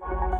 you.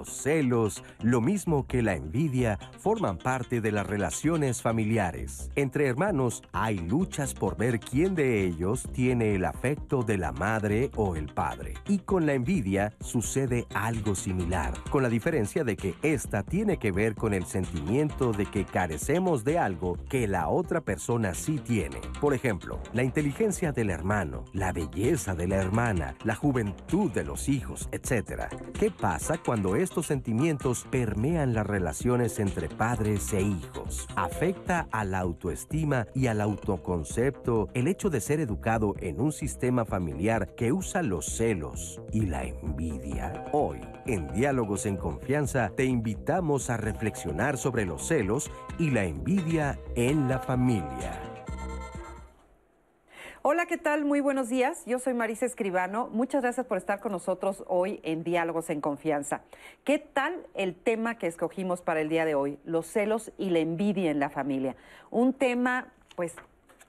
Los celos, lo mismo que la envidia, forman parte de las relaciones familiares. Entre hermanos hay luchas por ver quién de ellos tiene el afecto de la madre o el padre. Y con la envidia sucede algo similar, con la diferencia de que esta tiene que ver con el sentimiento de que carecemos de algo que la otra persona sí tiene. Por ejemplo, la inteligencia del hermano, la belleza de la hermana, la juventud de los hijos, etc. ¿Qué pasa cuando estos sentimientos permean las relaciones entre padres e hijos. Afecta a la autoestima y al autoconcepto el hecho de ser educado en un sistema familiar que usa los celos y la envidia. Hoy, en Diálogos en Confianza, te invitamos a reflexionar sobre los celos y la envidia en la familia. Hola, ¿qué tal? Muy buenos días. Yo soy Marisa Escribano. Muchas gracias por estar con nosotros hoy en Diálogos en Confianza. ¿Qué tal el tema que escogimos para el día de hoy? Los celos y la envidia en la familia. Un tema, pues,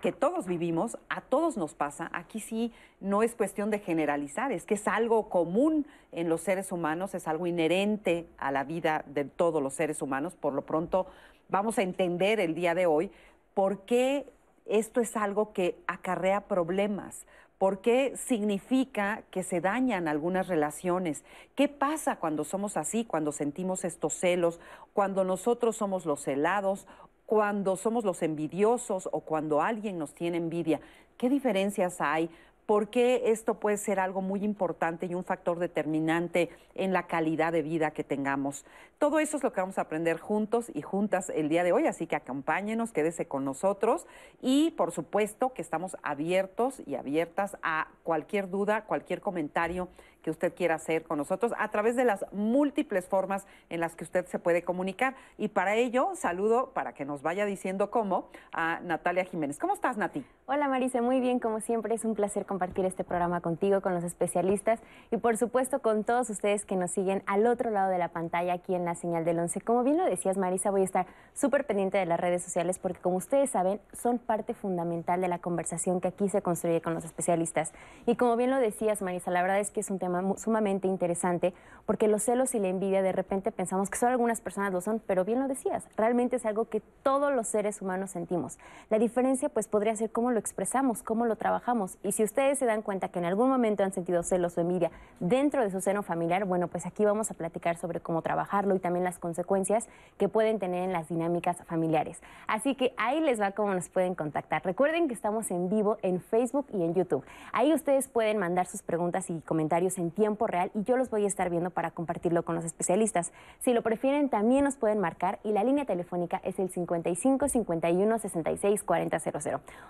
que todos vivimos, a todos nos pasa. Aquí sí no es cuestión de generalizar, es que es algo común en los seres humanos, es algo inherente a la vida de todos los seres humanos. Por lo pronto, vamos a entender el día de hoy por qué esto es algo que acarrea problemas. ¿Por qué significa que se dañan algunas relaciones? ¿Qué pasa cuando somos así, cuando sentimos estos celos, cuando nosotros somos los celados, cuando somos los envidiosos o cuando alguien nos tiene envidia? ¿Qué diferencias hay? ¿Por qué esto puede ser algo muy importante y un factor determinante en la calidad de vida que tengamos? Todo eso es lo que vamos a aprender juntos y juntas el día de hoy, así que acompáñenos, quédese con nosotros y por supuesto que estamos abiertos y abiertas a cualquier duda, cualquier comentario que usted quiera hacer con nosotros a través de las múltiples formas en las que usted se puede comunicar. Y para ello, saludo para que nos vaya diciendo cómo a Natalia Jiménez. ¿Cómo estás, Nati? Hola, Marisa, muy bien, como siempre, es un placer compartir este programa contigo, con los especialistas y por supuesto con todos ustedes que nos siguen al otro lado de la pantalla aquí en la señal del 11. Como bien lo decías, Marisa, voy a estar súper pendiente de las redes sociales porque como ustedes saben, son parte fundamental de la conversación que aquí se construye con los especialistas. Y como bien lo decías, Marisa, la verdad es que es un tema sumamente interesante porque los celos y la envidia de repente pensamos que solo algunas personas lo son, pero bien lo decías, realmente es algo que todos los seres humanos sentimos. La diferencia pues podría ser cómo lo expresamos, cómo lo trabajamos y si ustedes se dan cuenta que en algún momento han sentido celos o envidia dentro de su seno familiar, bueno, pues aquí vamos a platicar sobre cómo trabajarlo y también las consecuencias que pueden tener en las dinámicas familiares. Así que ahí les va cómo nos pueden contactar. Recuerden que estamos en vivo en Facebook y en YouTube. Ahí ustedes pueden mandar sus preguntas y comentarios en tiempo real y yo los voy a estar viendo para compartirlo con los especialistas. Si lo prefieren, también nos pueden marcar y la línea telefónica es el 55 51 66 40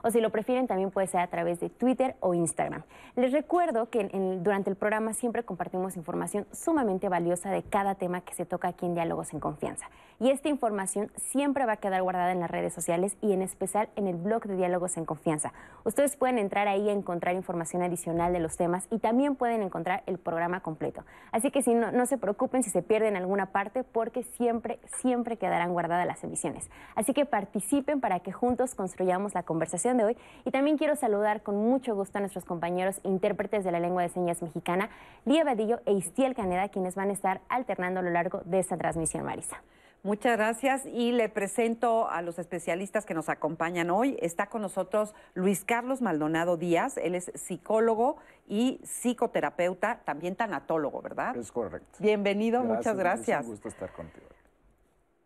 O si lo prefieren, también puede ser a través de Twitter o Instagram. Les recuerdo que durante el programa siempre compartimos información sumamente valiosa de cada tema que se toca aquí en Diálogos en Confianza. Y esta información siempre va a quedar guardada en las redes sociales y en especial en el blog de Diálogos en Confianza. Ustedes pueden entrar ahí a encontrar información adicional de los temas y también pueden encontrar el programa completo. Así que si no, no se preocupen si se pierden alguna parte porque siempre, siempre quedarán guardadas las emisiones. Así que participen para que juntos construyamos la conversación de hoy. Y también quiero saludar con mucho gusto a nuestros compañeros intérpretes de la lengua de señas mexicana, Lía Badillo e Istiel Caneda, quienes van a estar alternando a lo largo de esta transmisión, Marisa. Muchas gracias y le presento a los especialistas que nos acompañan hoy. Está con nosotros Luis Carlos Maldonado Díaz, él es psicólogo y psicoterapeuta, también tanatólogo, ¿verdad? Es correcto. Bienvenido, muchas gracias. Es un gusto estar contigo.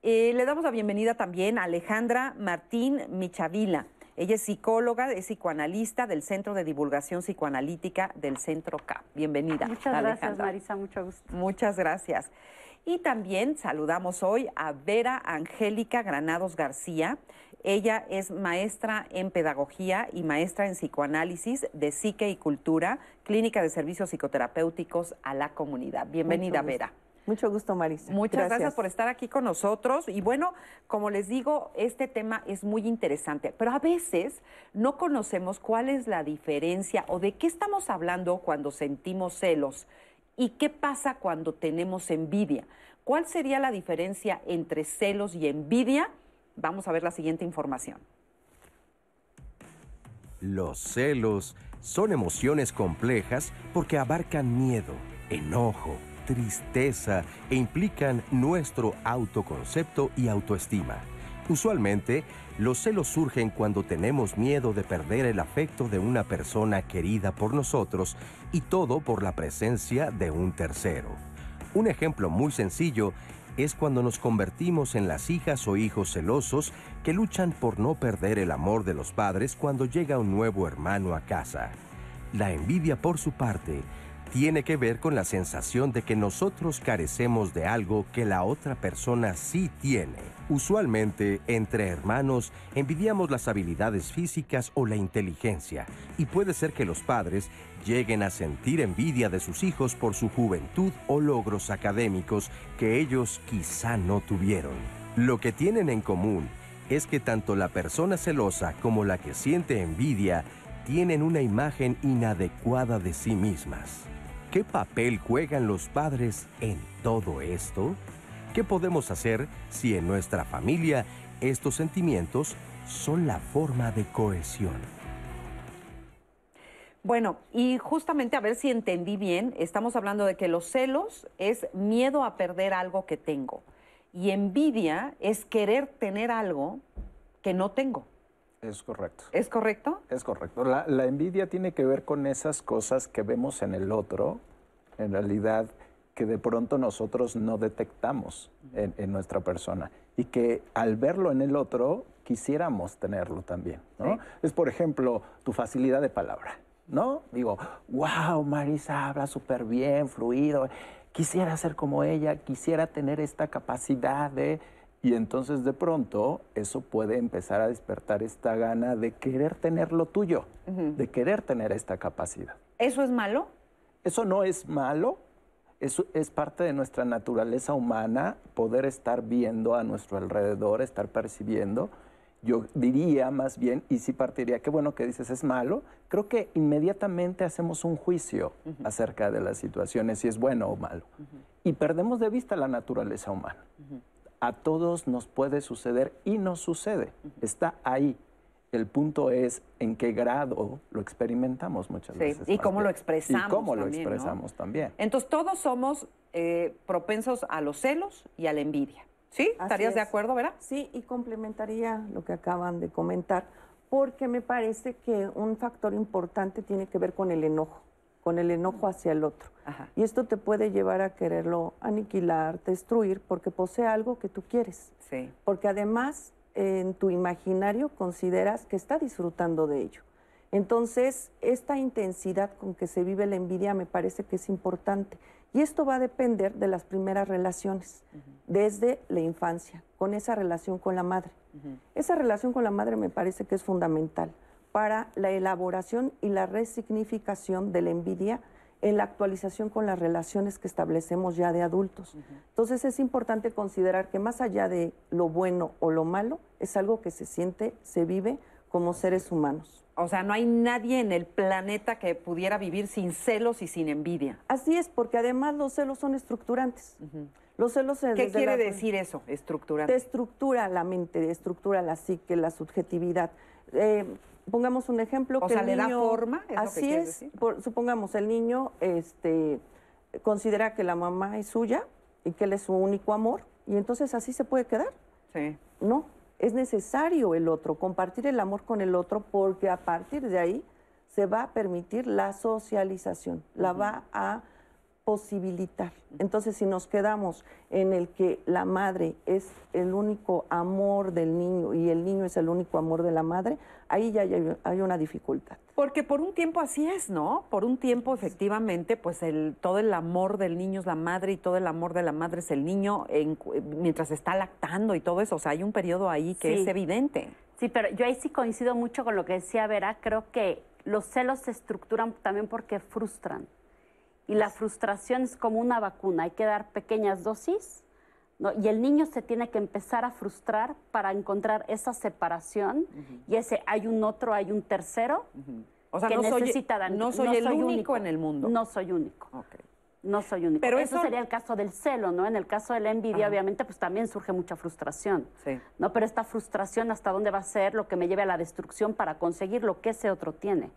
Eh, le damos la bienvenida también a Alejandra Martín Michavila. Ella es psicóloga, es psicoanalista del Centro de Divulgación Psicoanalítica del Centro K. Bienvenida. Muchas gracias, Marisa, mucho gusto. Muchas gracias. Y también saludamos hoy a Vera Angélica Granados García. Ella es maestra en pedagogía y maestra en psicoanálisis de psique y cultura, clínica de servicios psicoterapéuticos a la comunidad. Bienvenida, Vera. Mucho gusto, Marisa. Muchas gracias. por estar aquí con nosotros. Y bueno, como les digo, este tema es muy interesante, pero a veces no conocemos cuál es la diferencia o de qué estamos hablando cuando sentimos celos y qué pasa cuando tenemos envidia. ¿Cuál sería la diferencia entre celos y envidia? Vamos a ver la siguiente información. Los celos son emociones complejas porque abarcan miedo, enojo, tristeza e implican nuestro autoconcepto y autoestima. Usualmente, los celos surgen cuando tenemos miedo de perder el afecto de una persona querida por nosotros y todo por la presencia de un tercero. Un ejemplo muy sencillo es cuando nos convertimos en las hijas o hijos celosos que luchan por no perder el amor de los padres cuando llega un nuevo hermano a casa. La envidia, por su parte, tiene que ver con la sensación de que nosotros carecemos de algo que la otra persona sí tiene. Usualmente, entre hermanos, envidiamos las habilidades físicas o la inteligencia, y puede ser que los padres lleguen a sentir envidia de sus hijos por su juventud o logros académicos que ellos quizá no tuvieron. Lo que tienen en común es que tanto la persona celosa como la que siente envidia tienen una imagen inadecuada de sí mismas. ¿Qué papel juegan los padres en todo esto? ¿Qué podemos hacer si en nuestra familia estos sentimientos son la forma de cohesión? Bueno, y justamente a ver si entendí bien, estamos hablando de que los celos es miedo a perder algo que tengo y envidia es querer tener algo que no tengo. Es correcto. ¿Es correcto? Es correcto. La, envidia tiene que ver con esas cosas que vemos en el otro, en realidad que de pronto nosotros no detectamos en, nuestra persona y que al verlo en el otro quisiéramos tenerlo también. ¿no? Es, por ejemplo, tu facilidad de palabra. ¿no? Digo, wow, Marisa habla súper bien, fluido. Quisiera ser como ella, quisiera tener esta capacidad de y entonces de pronto eso puede empezar a despertar esta gana de querer tener lo tuyo, de querer tener esta capacidad. ¿Eso es malo? Eso no es malo, eso es parte de nuestra naturaleza humana, poder estar viendo a nuestro alrededor, estar percibiendo. Yo diría más bien, y si partiría, qué bueno que dices es malo, creo que inmediatamente hacemos un juicio acerca de las situaciones, si es bueno o malo. Y perdemos de vista la naturaleza humana a todos nos puede suceder y nos sucede. Está ahí. El punto es en qué grado lo experimentamos muchas veces. Y cómo lo expresamos. Y cómo lo expresamos también. Entonces, todos somos eh, propensos a los celos y a la envidia. ¿Sí? ¿Estarías de acuerdo, verdad? Sí, y complementaría lo que acaban de comentar, porque me parece que un factor importante tiene que ver con el enojo con el enojo hacia el otro. Y esto te puede llevar a quererlo aniquilar, destruir, porque posee algo que tú quieres. Sí. Porque además en tu imaginario consideras que está disfrutando de ello. Entonces, esta intensidad con que se vive la envidia me parece que es importante. Y esto va a depender de las primeras relaciones, desde la infancia, con esa relación con la madre. Esa relación con la madre me parece que es fundamental para la elaboración y la resignificación de la envidia en la actualización con las relaciones que establecemos ya de adultos. Entonces es importante considerar que más allá de lo bueno o lo malo, es algo que se siente, se vive como seres humanos. O sea, no hay nadie en el planeta que pudiera vivir sin celos y sin envidia. Así es, porque además los celos son estructurantes. Los celos ¿Qué quiere decir eso, estructurante? Te estructura la mente, estructura la psique, la subjetividad. Eh, pongamos un ejemplo. O que sea, le da forma. así es. supongamos, el niño este, considera que la mamá es suya y que él es su único amor, y entonces así se puede quedar. Sí. No, es necesario el otro, compartir el amor con el otro, porque a partir de ahí se va a permitir la socialización, la va a posibilitar. Entonces, si nos quedamos en el que la madre es el único amor del niño y el niño es el único amor de la madre, ahí ya hay, una dificultad. Porque por un tiempo así es, ¿no? Por un tiempo, efectivamente, pues el, todo el amor del niño es la madre y todo el amor de la madre es el niño mientras está lactando y todo eso. O sea, hay un periodo ahí que es evidente. Sí, pero yo ahí sí coincido mucho con lo que decía Vera. Creo que los celos se estructuran también porque frustran Y la frustración es como una vacuna, hay que dar pequeñas dosis ¿no? y el niño se tiene que empezar a frustrar para encontrar esa separación y ese hay un otro, hay un tercero O sea, que no soy, necesita dar- no soy el único único. en el mundo. No soy único. No soy único. Pero eso, eso- sería el caso del celo, ¿no? En el caso de la envidia, obviamente, pues también surge mucha frustración. Sí. ¿No? Pero esta frustración, ¿hasta dónde va a ser lo que me lleve a la destrucción para conseguir lo que ese otro tiene?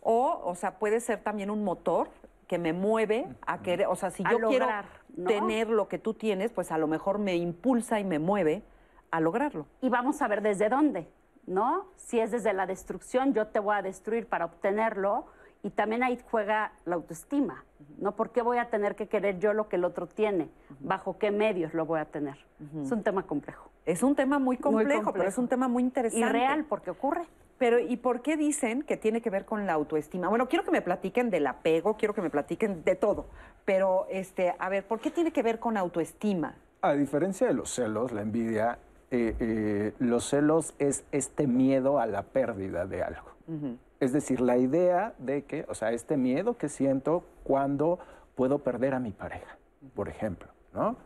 O, o sea, puede ser también un motor que me mueve a querer, o sea, si A yo lograr, quiero ¿no? tener lo que tú tienes, pues a lo mejor me impulsa y me mueve a lograrlo. Y vamos a ver desde dónde, ¿no? Si es desde la destrucción, yo te voy a destruir para obtenerlo. Y también ahí juega la autoestima, ¿no? ¿Por qué voy a tener que querer yo lo que el otro tiene? ¿Bajo qué medios lo voy a tener? Es un tema complejo. Es un tema muy complejo, pero complejo. es un tema muy interesante. Y real, porque ocurre. Pero, ¿y por qué dicen que tiene que ver con la autoestima? Bueno, quiero que me platiquen del apego, quiero que me platiquen de todo. Pero, este, a ver, ¿por qué tiene que ver con autoestima? A diferencia de los celos, la envidia, eh, eh, los celos es este miedo a la pérdida de algo. Es decir, la idea de que, o sea, este miedo que siento cuando puedo perder a mi pareja, por ejemplo, ¿no?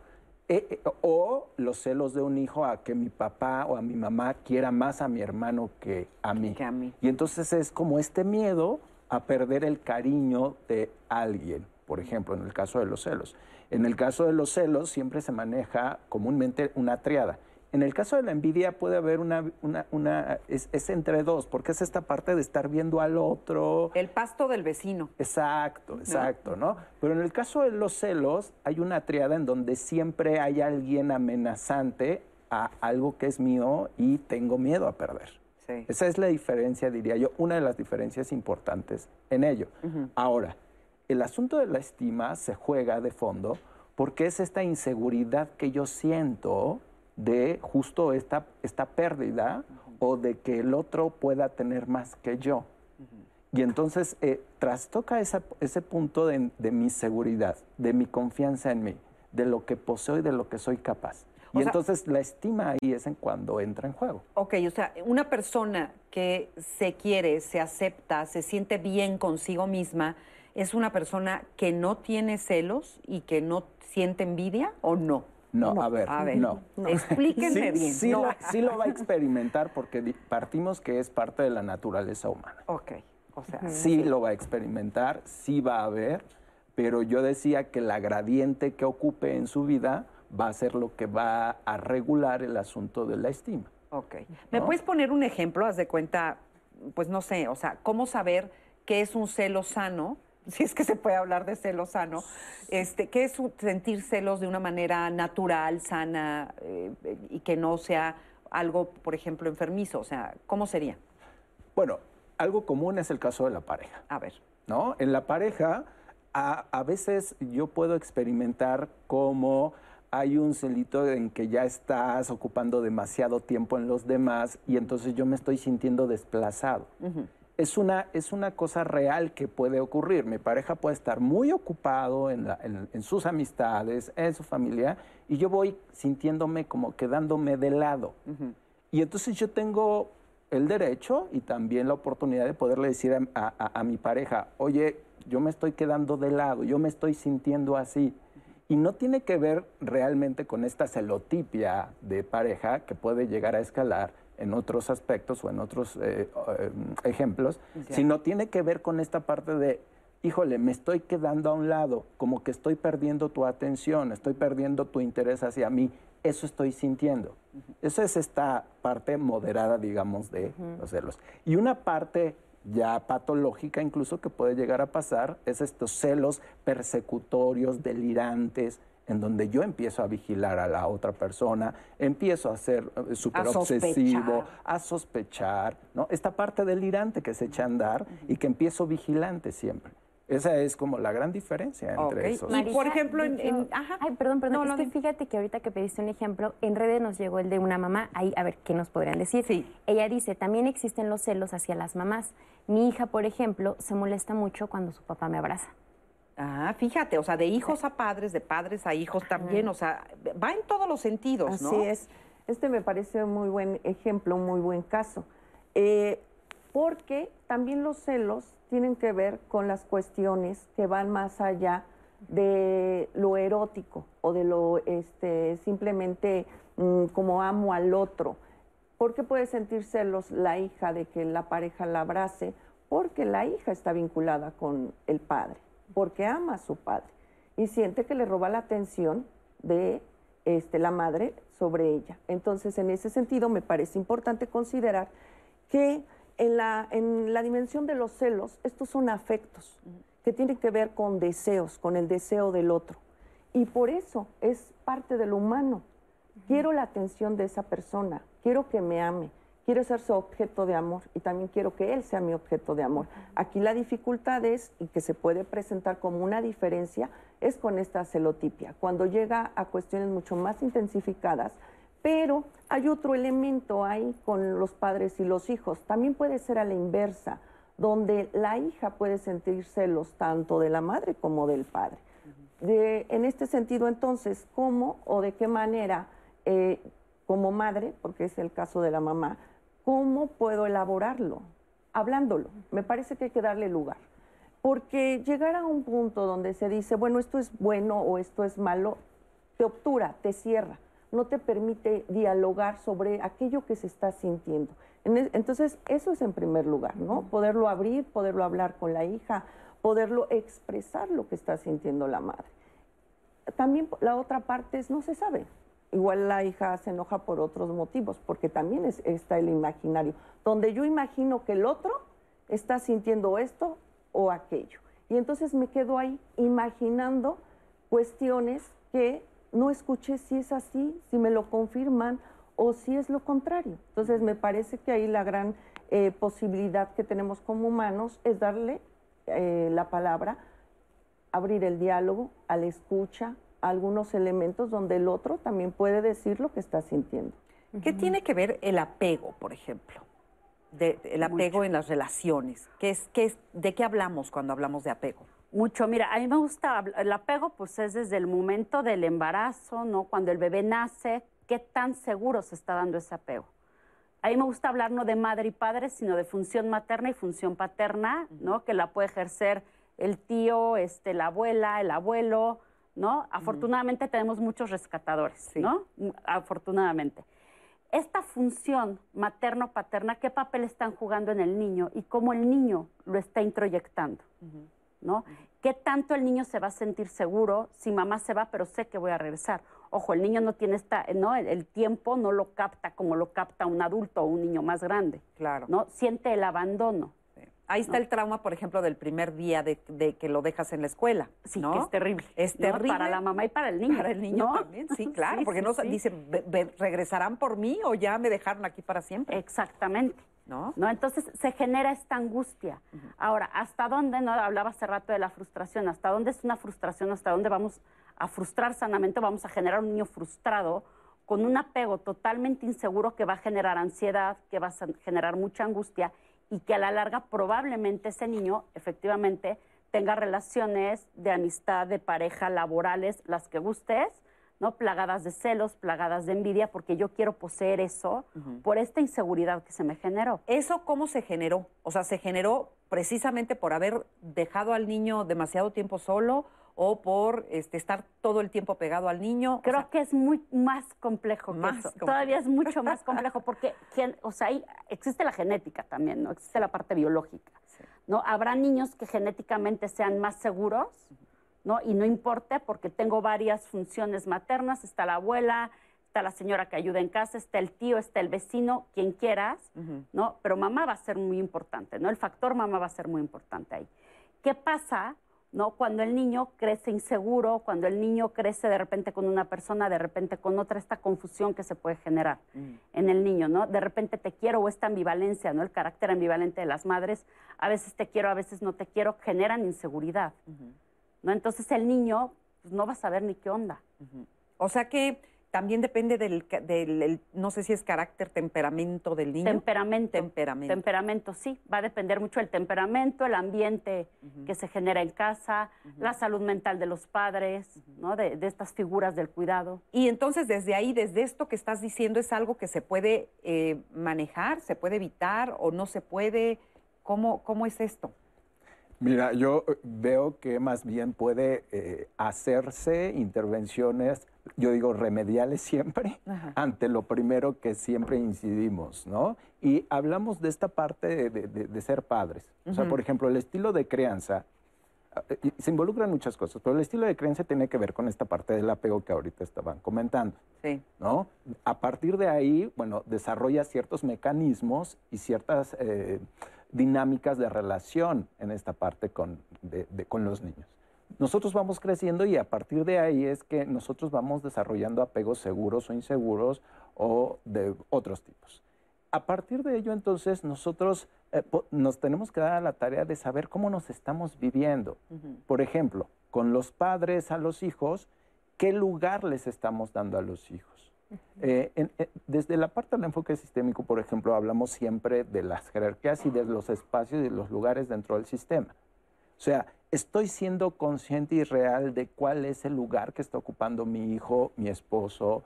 Eh, eh, o los celos de un hijo a que mi papá o a mi mamá quiera más a mi hermano que a mí. Que a mí. Y entonces es como este miedo a perder el cariño de alguien, por ejemplo, en el caso de los celos. En el caso de los celos siempre se maneja comúnmente una triada. En el caso de la envidia puede haber una, una, una es, es entre dos, porque es esta parte de estar viendo al otro. El pasto del vecino. Exacto, exacto, ¿no? Pero en el caso de los celos hay una triada en donde siempre hay alguien amenazante a algo que es mío y tengo miedo a perder. Sí. Esa es la diferencia, diría yo, una de las diferencias importantes en ello. Ahora, el asunto de la estima se juega de fondo porque es esta inseguridad que yo siento de justo esta, esta pérdida o de que el otro pueda tener más que yo. Y entonces eh, trastoca esa- ese punto de, de mi seguridad, de mi confianza en mí, de lo que poseo y de lo que soy capaz. O Y sea- entonces la estima ahí es en cuando entra en juego. Ok, o sea, una persona que se quiere, se acepta, se siente bien consigo misma, ¿es una persona que no tiene celos y que no siente envidia o no? No, a ver, A ver, no. explíquenme Sí, bien. sí No. lo, sí lo va a experimentar porque partimos que es parte de la naturaleza humana. Ok, o sea, Sí lo va a experimentar, sí va a ver, pero yo decía que la gradiente que ocupe en su vida va a ser lo que va a regular el asunto de la estima. ok. ¿Me ¿no? puedes poner un ejemplo? Haz de cuenta, pues no sé, o sea, ¿cómo saber qué es un celo sano? Si es que se puede hablar de celo sano, este, ¿qué es sentir celos de una manera natural, sana eh, y que no sea algo, por ejemplo, enfermizo? O sea, ¿cómo sería? Bueno, algo común es el caso de la pareja. A ver. ¿no? En la pareja, a, a veces yo puedo experimentar como hay un celito en que ya estás ocupando demasiado tiempo en los demás y entonces yo me estoy sintiendo desplazado. Es una, es una cosa real que puede ocurrir. Mi pareja puede estar muy ocupado en, la- en- en sus amistades, en su familia, y yo voy sintiéndome como quedándome de lado. Y entonces yo tengo el derecho y también la oportunidad de poderle decir a, a- a- a mi pareja, oye, yo me estoy quedando de lado, yo me estoy sintiendo así. Y no tiene que ver realmente con esta celotipia de pareja que puede llegar a escalar en otros aspectos o en otros eh, eh, ejemplos, sino tiene que ver con esta parte de, híjole, me estoy quedando a un lado, como que estoy perdiendo tu atención, estoy perdiendo tu interés hacia mí, eso estoy sintiendo. Esa es esta parte moderada, digamos, de los celos. Y una parte ya patológica incluso que puede llegar a pasar es estos celos persecutorios, delirantes, en donde yo empiezo a vigilar a la otra persona, empiezo a ser eh, súper obsesivo, a sospechar, ¿no? Esta parte delirante que se echa a andar y que empiezo vigilante siempre. Esa es como la gran diferencia entre Ok. esos. Y, Marisa por ejemplo, en- ajá. Ay, perdón, perdón. No, es no, que dime. fíjate que ahorita que pediste un ejemplo, en redes nos llegó el de una mamá. Ahí, a ver, ¿qué nos podrían decir? Sí. Ella dice, también existen los celos hacia las mamás. Mi hija, por ejemplo, se molesta mucho cuando su papá me abraza. Ah, fíjate, o sea, de hijos a padres, de padres a hijos también, o sea, va en todos los sentidos, ¿no? Así es. Este me parece un muy buen ejemplo, un muy buen caso. Eh, porque también los celos tienen que ver con las cuestiones que van más allá de lo erótico o de lo este, simplemente mm, como amo al otro. ¿Por qué puede sentir celos la hija de que la pareja la abrace? Porque la hija está vinculada con el padre, porque ama a su padre y siente que le roba la atención de este, la madre sobre ella. Entonces, en ese sentido, me parece importante considerar que en la, en la dimensión de los celos, estos son afectos que tienen que ver con deseos, con el deseo del otro. Y por eso es parte de lo humano. Quiero la atención de esa persona, quiero que me ame, quiero ser su objeto de amor y también quiero que él sea mi objeto de amor. Aquí la dificultad es, y que se puede presentar como una diferencia, es con esta celotipia, cuando llega a cuestiones mucho más intensificadas, pero hay otro elemento ahí con los padres y los hijos, también puede ser a la inversa, donde la hija puede sentir celos tanto de la madre como del padre. en este sentido, entonces, ¿cómo o de qué manera, eh, como madre, porque es el caso de la mamá, ¿Cómo puedo elaborarlo? Hablándolo. Me parece que hay que darle lugar. Porque llegar a un punto donde se dice, bueno, esto es bueno o esto es malo, te obtura, te cierra, no te permite dialogar sobre aquello que se está sintiendo. Entonces, eso es en primer lugar, ¿no? Poderlo abrir, poderlo hablar con la hija, poderlo expresar lo que está sintiendo la madre. También la otra parte es no se sabe, igual la hija se enoja por otros motivos, porque también está el imaginario, donde yo imagino que el otro está sintiendo esto o aquello. Y entonces me quedo ahí imaginando cuestiones que no escuché si es así, si me lo confirman o si es lo contrario. Entonces me parece que ahí la gran eh, posibilidad que tenemos como humanos es darle eh, la palabra, abrir el diálogo, a la escucha, algunos elementos donde el otro también puede decir lo que está sintiendo. ¿Qué tiene que ver el apego, por ejemplo? De, el apego en las relaciones. ¿Qué es, qué es, ¿De qué hablamos cuando hablamos de apego? Mucho, mira, a mí me gusta, el apego pues es desde el momento del embarazo, ¿no? Cuando el bebé nace, ¿qué tan seguro se está dando ese apego? A mí me gusta hablar no de madre y padre, sino de función materna y función paterna, ¿no? Que la puede ejercer el tío, este, la abuela, el abuelo, ¿no? Afortunadamente tenemos muchos rescatadores, ¿no? Afortunadamente. Esta función materno-paterna, ¿qué papel están jugando en el niño y cómo el niño lo está introyectando? ¿no? ¿Qué tanto el niño se va a sentir seguro si mamá se va, pero sé que voy a regresar? Ojo, el niño no tiene esta, ¿no? El, tiempo no lo capta como lo capta un adulto o un niño más grande. Claro. ¿no? Siente el abandono. Ahí está el trauma, por ejemplo, del primer día de, que lo dejas en la escuela. Sí, ¿no? que es terrible. Es terrible. Para la mamá y para el niño. Para el niño también, sí, claro. porque no dicen, ¿regresarán por mí o ya me dejaron aquí para siempre? Exactamente. ¿No? ¿No? Entonces se genera esta angustia. Ahora, ¿hasta dónde? No hablaba hace rato de la frustración. ¿Hasta dónde es una frustración? ¿Hasta dónde vamos a frustrar sanamente? Vamos a generar un niño frustrado con un apego totalmente inseguro que va a generar ansiedad, que va a generar mucha angustia y que a la larga probablemente ese niño efectivamente tenga relaciones de amistad, de pareja, laborales, las que gustes, ¿no? Plagadas de celos, plagadas de envidia, porque yo quiero poseer eso por esta inseguridad que se me generó. ¿Eso cómo se generó? O sea, ¿se generó precisamente por haber dejado al niño demasiado tiempo solo o por este, estar todo el tiempo pegado al niño. Creo que es muy más complejo que eso. Todavía es mucho más complejo porque, o sea, existe la genética también, ¿no? Existe la parte biológica, ¿no? Habrá niños que genéticamente sean más seguros, ¿no? Y no importe porque tengo varias funciones maternas, está la abuela, está la señora que ayuda en casa, está el tío, está el vecino, quien quieras, ¿no? Pero mamá va a ser muy importante, ¿no? El factor mamá va a ser muy importante ahí. ¿Qué pasa ¿no? Cuando el niño crece inseguro, cuando el niño crece de repente con una persona, de repente con otra, esta confusión que se puede generar mm. en el niño, ¿no? De repente te quiero o esta ambivalencia, ¿no? El carácter ambivalente de las madres, a veces te quiero, a veces no te quiero, generan inseguridad, ¿no? Entonces el niño pues, no va a saber ni qué onda. O sea que también depende del, del no sé si es carácter, temperamento del niño. Temperamento. Temperamento. Temperamento, sí. Va a depender mucho del temperamento, el ambiente que se genera en casa, la salud mental de los padres, ¿no? De, estas figuras del cuidado. Y entonces desde ahí, desde esto que estás diciendo, ¿es algo que se puede eh, manejar, se puede evitar o no se puede? ¿Cómo, cómo es esto? Mira, yo eh, veo que más bien puede eh, hacerse intervenciones yo digo, remediales siempre ante lo primero que siempre incidimos, ¿no? Y hablamos de esta parte de, ser padres. O sea, por ejemplo, el estilo de crianza, eh, se involucran muchas cosas, pero el estilo de crianza tiene que ver con esta parte del apego que ahorita estaban comentando, sí. ¿no? A partir de ahí, bueno, desarrolla ciertos mecanismos y ciertas eh, dinámicas de relación en esta parte con, con los niños nosotros vamos creciendo y a partir de ahí es que nosotros vamos desarrollando apegos seguros o inseguros o de otros tipos. A partir de ello, entonces, nosotros eh, nos tenemos que dar a la tarea de saber cómo nos estamos viviendo. Por ejemplo, con los padres a los hijos, ¿qué lugar les estamos dando a los hijos? Eh, eh, desde la parte del enfoque sistémico, por ejemplo, hablamos siempre de las jerarquías y de los espacios y los lugares dentro del sistema. O sea, estoy siendo consciente y real de cuál es el lugar que está ocupando mi hijo, mi esposo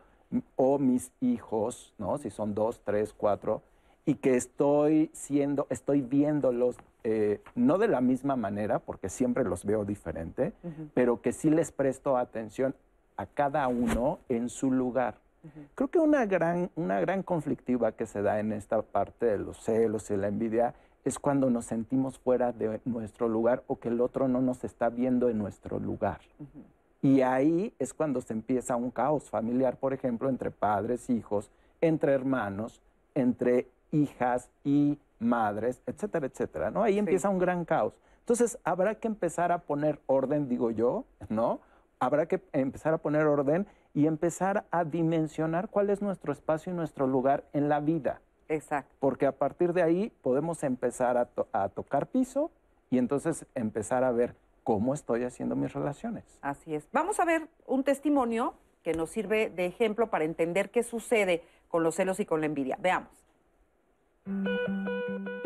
o mis hijos, ¿no? Si son dos, tres, cuatro, y que estoy siendo, estoy viéndolos eh, no de la misma manera, porque siempre los veo diferente, pero que sí les presto atención a cada uno en su lugar. Creo que una gran, una gran conflictiva que se da en esta parte de los celos y la envidia es cuando nos sentimos fuera de nuestro lugar o que el otro no nos está viendo en nuestro lugar. Y ahí es cuando se empieza un caos familiar, por ejemplo, entre padres, hijos, entre hermanos, entre hijas y madres, etcétera, etcétera, ¿no? Ahí empieza un gran caos. Entonces, habrá que empezar a poner orden, digo yo, ¿no? Habrá que empezar a poner orden y empezar a dimensionar cuál es nuestro espacio y nuestro lugar en la vida. Exacto. Porque a partir de ahí podemos empezar a, tocar piso y entonces empezar a ver cómo estoy haciendo mis relaciones. Así es. Vamos a ver un testimonio que nos sirve de ejemplo para entender qué sucede con los celos y con la envidia. Veamos.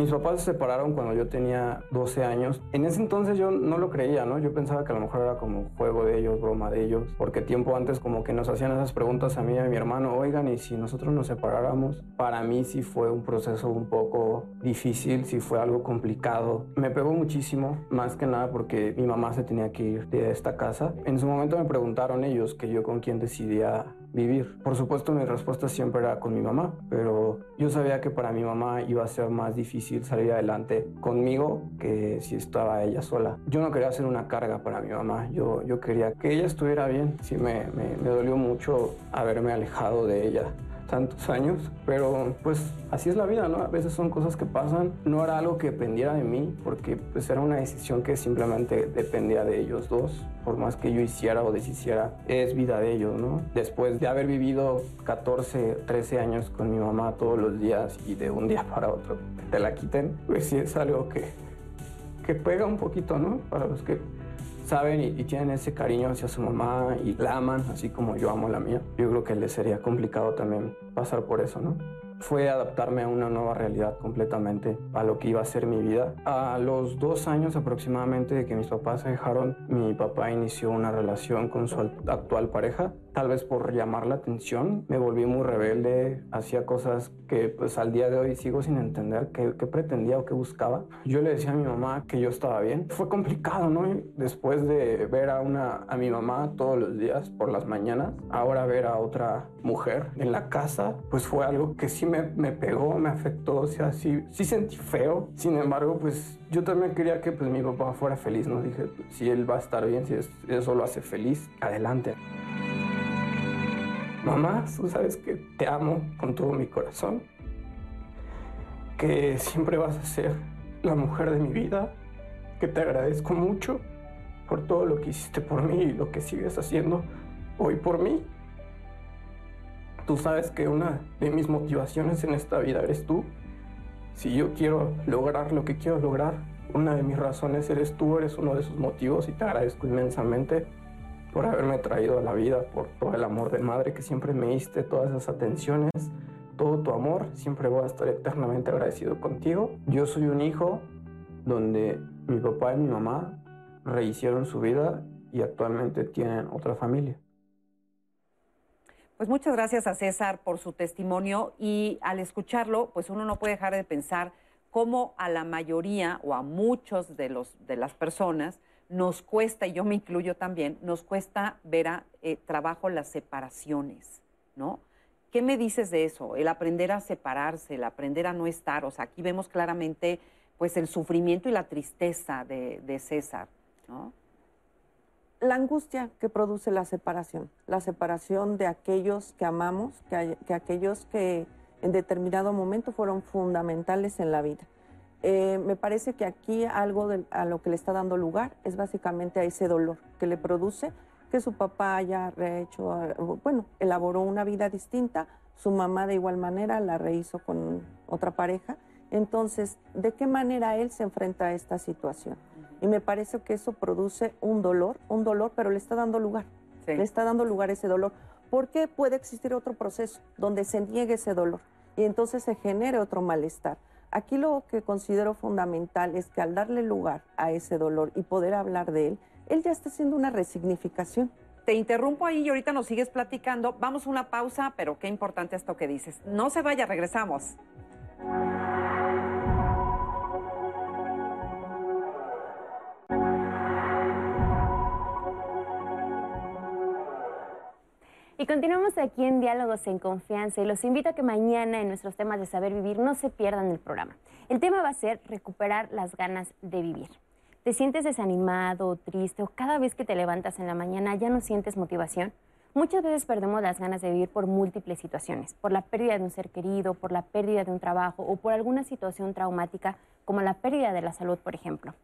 Mis papás se separaron cuando yo tenía 12 años. En ese entonces yo no lo creía, ¿no? Yo pensaba que a lo mejor era como juego de ellos, broma de ellos, porque tiempo antes como que nos hacían esas preguntas a mí y a mi hermano, oigan, ¿y si nosotros nos separáramos? Para mí sí fue un proceso un poco difícil, sí fue algo complicado. Me pegó muchísimo, más que nada porque mi mamá se tenía que ir de esta casa. En su momento me preguntaron ellos que yo con quién decidía vivir. Por supuesto mi respuesta siempre era con mi mamá, pero yo sabía que para mi mamá iba a ser más difícil salir adelante conmigo que si estaba ella sola. Yo no quería ser una carga para mi mamá, yo, yo quería que ella estuviera bien. Sí me, me, me dolió mucho haberme alejado de ella tantos años, pero pues así es la vida, ¿no? A veces son cosas que pasan, no era algo que dependiera de mí, porque pues era una decisión que simplemente dependía de ellos dos, por más que yo hiciera o deshiciera, es vida de ellos, ¿no? Después de haber vivido 14, 13 años con mi mamá todos los días y de un día para otro te la quiten, pues sí es algo que, que pega un poquito, ¿no? Para los que saben y, tienen ese cariño hacia su mamá y la aman, así como yo amo la mía. Yo creo que les sería complicado también pasar por eso, ¿no? fue adaptarme a una nueva realidad completamente, a lo que iba a ser mi vida. A los dos años aproximadamente de que mis papás se dejaron, mi papá inició una relación con su actual pareja. Tal vez por llamar la atención, me volví muy rebelde, hacía cosas que pues al día de hoy sigo sin entender qué, pretendía o qué buscaba. Yo le decía a mi mamá que yo estaba bien. Fue complicado, ¿no? Después de ver a, una, a mi mamá todos los días por las mañanas, ahora ver a otra mujer en la casa, pues fue algo que sí me, me pegó, me afectó, o sea, sí, sí sentí feo. Sin embargo, pues yo también quería que pues mi papá fuera feliz, ¿no? Dije, si él va a estar bien, si eso lo hace feliz, adelante. Mamá, tú sabes que te amo con todo mi corazón, que siempre vas a ser la mujer de mi vida, que te agradezco mucho por todo lo que hiciste por mí y lo que sigues haciendo hoy por mí. Tú sabes que una de mis motivaciones en esta vida eres tú. Si yo quiero lograr lo que quiero lograr, una de mis razones eres tú, eres uno de esos motivos y te agradezco inmensamente por haberme traído a la vida, por todo el amor de madre que siempre me diste, todas esas atenciones, todo tu amor. Siempre voy a estar eternamente agradecido contigo. Yo soy un hijo donde mi papá y mi mamá rehicieron su vida y actualmente tienen otra familia. Pues muchas gracias a César por su testimonio y al escucharlo, pues uno no puede dejar de pensar cómo a la mayoría o a muchos de, los, de las personas nos cuesta, y yo me incluyo también, nos cuesta ver a eh, trabajo las separaciones, ¿no? ¿Qué me dices de eso? El aprender a separarse, el aprender a no estar. O sea, aquí vemos claramente pues el sufrimiento y la tristeza de, César, la angustia que produce la separación, la separación de aquellos que amamos, que, aquellos que en determinado momento fueron fundamentales en la vida. Eh, me parece que aquí algo a lo que le está dando lugar es básicamente a ese dolor que le produce que su papá haya rehecho, bueno, elaboró una vida distinta, su mamá de igual manera la rehizo con otra pareja. Entonces, ¿de qué manera él se enfrenta a esta situación? Y me parece que eso produce un dolor, un dolor, pero le está dando lugar. Le está dando lugar ese dolor. Porque puede existir otro proceso donde se niegue ese dolor y entonces se genere otro malestar. Aquí lo que considero fundamental es que al darle lugar a ese dolor y poder hablar de él, él ya está haciendo una resignificación. Te interrumpo ahí y ahorita nos sigues platicando. Vamos a una pausa, pero qué importante esto que dices. No se vaya, regresamos. Y continuamos aquí en Diálogos en Confianza y los invito a que mañana en nuestros temas de saber vivir no se pierdan el programa. El tema va a ser recuperar las ganas de vivir. ¿Te sientes desanimado, triste o cada vez que te levantas en la mañana ya no sientes motivación? Muchas veces perdemos las ganas de vivir por múltiples situaciones, por la pérdida de un ser querido, por la pérdida de un trabajo o por alguna situación traumática como la pérdida de la salud, por ejemplo.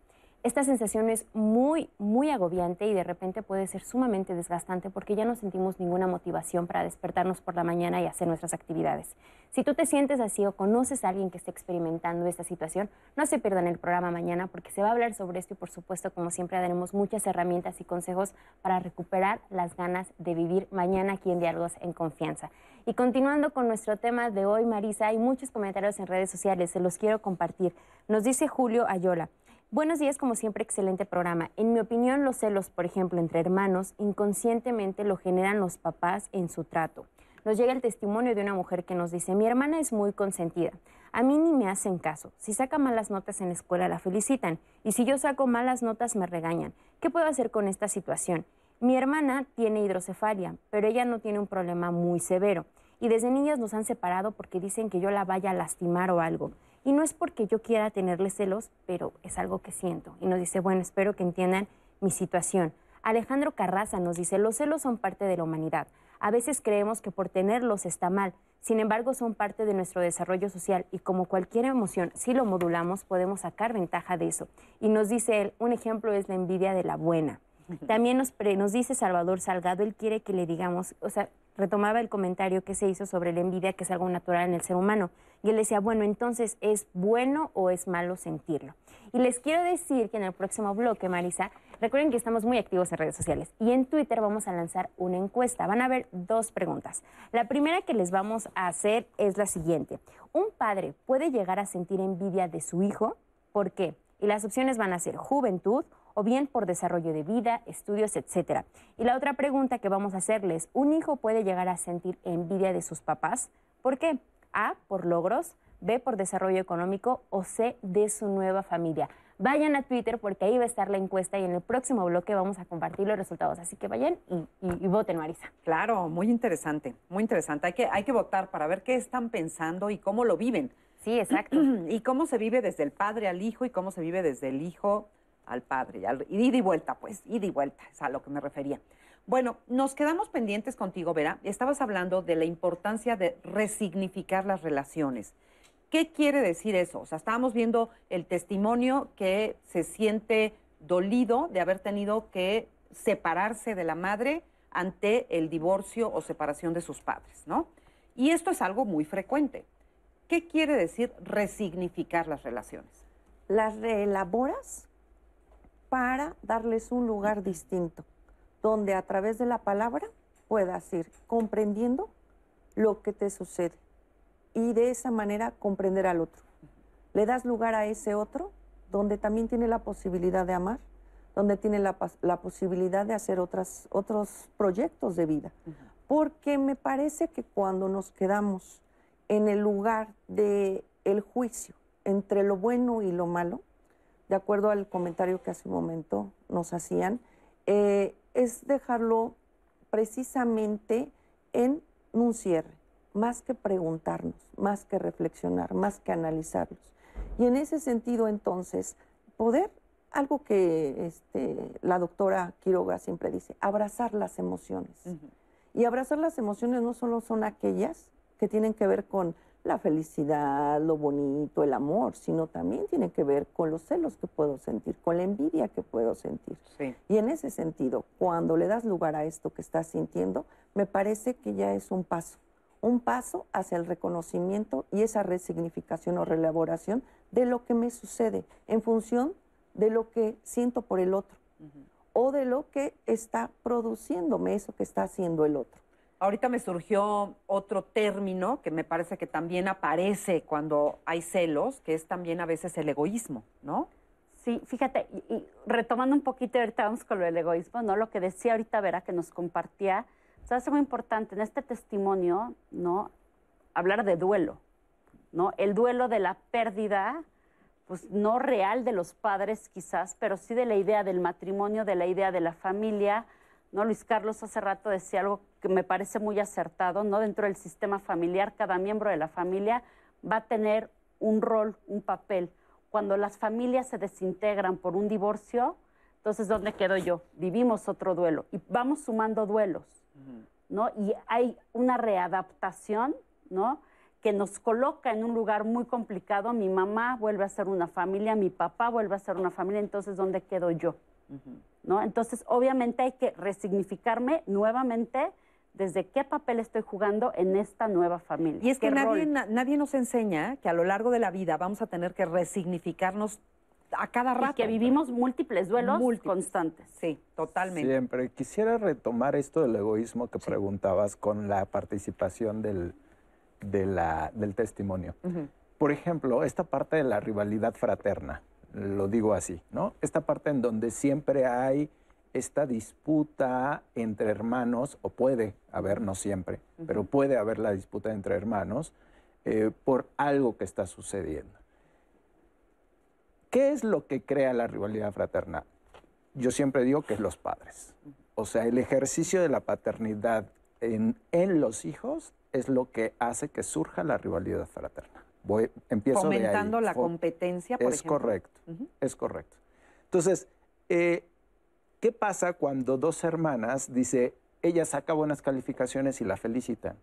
Esta sensación es muy, muy agobiante y de repente puede ser sumamente desgastante porque ya no sentimos ninguna motivación para despertarnos por la mañana y hacer nuestras actividades. Si tú te sientes así o conoces a alguien que esté experimentando esta situación, no se pierdan el programa mañana porque se va a hablar sobre esto y por supuesto, como siempre, daremos muchas herramientas y consejos para recuperar las ganas de vivir mañana aquí en Diálogos en Confianza. Y continuando con nuestro tema de hoy, Marisa, hay muchos comentarios en redes sociales, se los quiero compartir. Nos dice Julio Ayola. Buenos días, como siempre, excelente programa. En mi opinión, los celos, por ejemplo, entre hermanos, inconscientemente lo generan los papás en su trato. Nos llega el testimonio de una mujer que nos dice, mi hermana es muy consentida. A mí ni me hacen caso. Si saca malas notas en la escuela, la felicitan. Y si yo saco malas notas, me regañan. ¿Qué puedo hacer con esta situación? Mi hermana tiene hidrocefalia, pero ella no tiene un problema muy severo. Y desde niñas nos han separado porque dicen que yo la vaya a lastimar o algo. Y no es porque yo quiera tenerle celos, pero es algo que siento. Y nos dice, bueno, espero que entiendan mi situación. Alejandro Carraza nos dice, los celos son parte de la humanidad. A veces creemos que por tenerlos está mal, sin embargo son parte de nuestro desarrollo social y como cualquier emoción, si lo modulamos, podemos sacar ventaja de eso. Y nos dice él, un ejemplo es la envidia de la buena. También nos, nos dice Salvador Salgado, él quiere que le digamos, o sea, retomaba el comentario que se hizo sobre la envidia, que es algo natural en el ser humano. Y él decía, bueno, entonces, ¿es bueno o es malo sentirlo? Y les quiero decir que en el próximo bloque, Marisa, recuerden que estamos muy activos en redes sociales y en Twitter vamos a lanzar una encuesta. Van a haber dos preguntas. La primera que les vamos a hacer es la siguiente. ¿Un padre puede llegar a sentir envidia de su hijo? ¿Por qué? Y las opciones van a ser juventud, o bien por desarrollo de vida, estudios, etc. Y la otra pregunta que vamos a hacerles, ¿un hijo puede llegar a sentir envidia de sus papás? ¿Por qué? A, por logros, B, por desarrollo económico o C, de su nueva familia. Vayan a Twitter porque ahí va a estar la encuesta y en el próximo bloque vamos a compartir los resultados. Así que vayan y, voten, Marisa. Claro, muy interesante, muy interesante. Hay que, hay que votar para ver qué están pensando y cómo lo viven. Sí, exacto. y cómo se vive desde el padre al hijo y cómo se vive desde el hijo al padre, y ida y vuelta, pues, ida y vuelta, es a lo que me refería. Bueno, nos quedamos pendientes contigo, Vera. Estabas hablando de la importancia de resignificar las relaciones. ¿Qué quiere decir eso? O sea, estábamos viendo el testimonio que se siente dolido de haber tenido que separarse de la madre ante el divorcio o separación de sus padres, ¿no? Y esto es algo muy frecuente. ¿Qué quiere decir resignificar las relaciones? Las reelaboras para darles un lugar distinto, donde a través de la palabra puedas ir comprendiendo lo que te sucede y de esa manera comprender al otro. Le das lugar a ese otro donde también tiene la posibilidad de amar, donde tiene la, la posibilidad de hacer otras, otros proyectos de vida. Porque me parece que cuando nos quedamos en el lugar del el juicio entre lo bueno y lo malo, de acuerdo al comentario que hace un momento nos hacían, eh, es dejarlo precisamente en un cierre, más que preguntarnos, más que reflexionar, más que analizarlos. Y en ese sentido, entonces, poder, algo que este, la doctora Quiroga siempre dice, abrazar las emociones. Y abrazar las emociones no solo son aquellas que tienen que ver con la felicidad, lo bonito, el amor, sino también tiene que ver con los celos que puedo sentir, con la envidia que puedo sentir. Y en ese sentido, cuando le das lugar a esto que estás sintiendo, me parece que ya es un paso, un paso hacia el reconocimiento y esa resignificación o reelaboración de lo que me sucede en función de lo que siento por el otro o de lo que está produciéndome eso que está haciendo el otro. Ahorita me surgió otro término que me parece que también aparece cuando hay celos, que es también a veces el egoísmo, ¿no? Sí, fíjate, y, retomando un poquito, ahorita vamos con lo del egoísmo, ¿no? Lo que decía ahorita Vera, que nos compartía, es muy importante en este testimonio, ¿no? Hablar de duelo, ¿no? El duelo de la pérdida, pues no real de los padres quizás, pero sí de la idea del matrimonio, de la idea de la familia, ¿no? Luis Carlos hace rato decía algo que me parece muy acertado, ¿no? Dentro del sistema familiar, cada miembro de la familia va a tener un rol, un papel. Cuando las familias se desintegran por un divorcio, entonces, ¿dónde quedo yo? Vivimos otro duelo y vamos sumando duelos, ¿no? Y hay una readaptación, ¿no? Que nos coloca en un lugar muy complicado. Mi mamá vuelve a ser una familia, mi papá vuelve a ser una familia, entonces, ¿dónde quedo yo? ¿no? Entonces, obviamente hay que resignificarme nuevamente desde qué papel estoy jugando en esta nueva familia. Y es que nadie, nadie nos enseña que a lo largo de la vida vamos a tener que resignificarnos a cada rato. Y que vivimos múltiples duelos constantes. Sí, totalmente. Siempre. Quisiera retomar esto del egoísmo que preguntabas con la participación del, del testimonio. Por ejemplo, esta parte de la rivalidad fraterna lo digo así, ¿no? Esta parte en donde siempre hay esta disputa entre hermanos, o puede haber, no siempre, pero puede haber la disputa entre hermanos eh, por algo que está sucediendo. ¿Qué es lo que crea la rivalidad fraterna? Yo siempre digo que es los padres. O sea, el ejercicio de la paternidad en, en los hijos es lo que hace que surja la rivalidad fraterna. Voy, empiezo Fomentando la competencia, por es correcto, es correcto. Entonces, eh, ¿qué pasa cuando dos hermanas, dice, ella saca buenas calificaciones y la felicitan?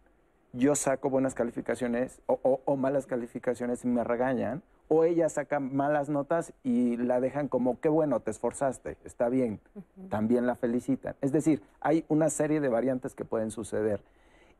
Yo saco buenas calificaciones o, malas calificaciones y me regañan, o ella saca malas notas y la dejan como, qué bueno, te esforzaste, está bien, también la felicitan. Es decir, hay una serie de variantes que pueden suceder.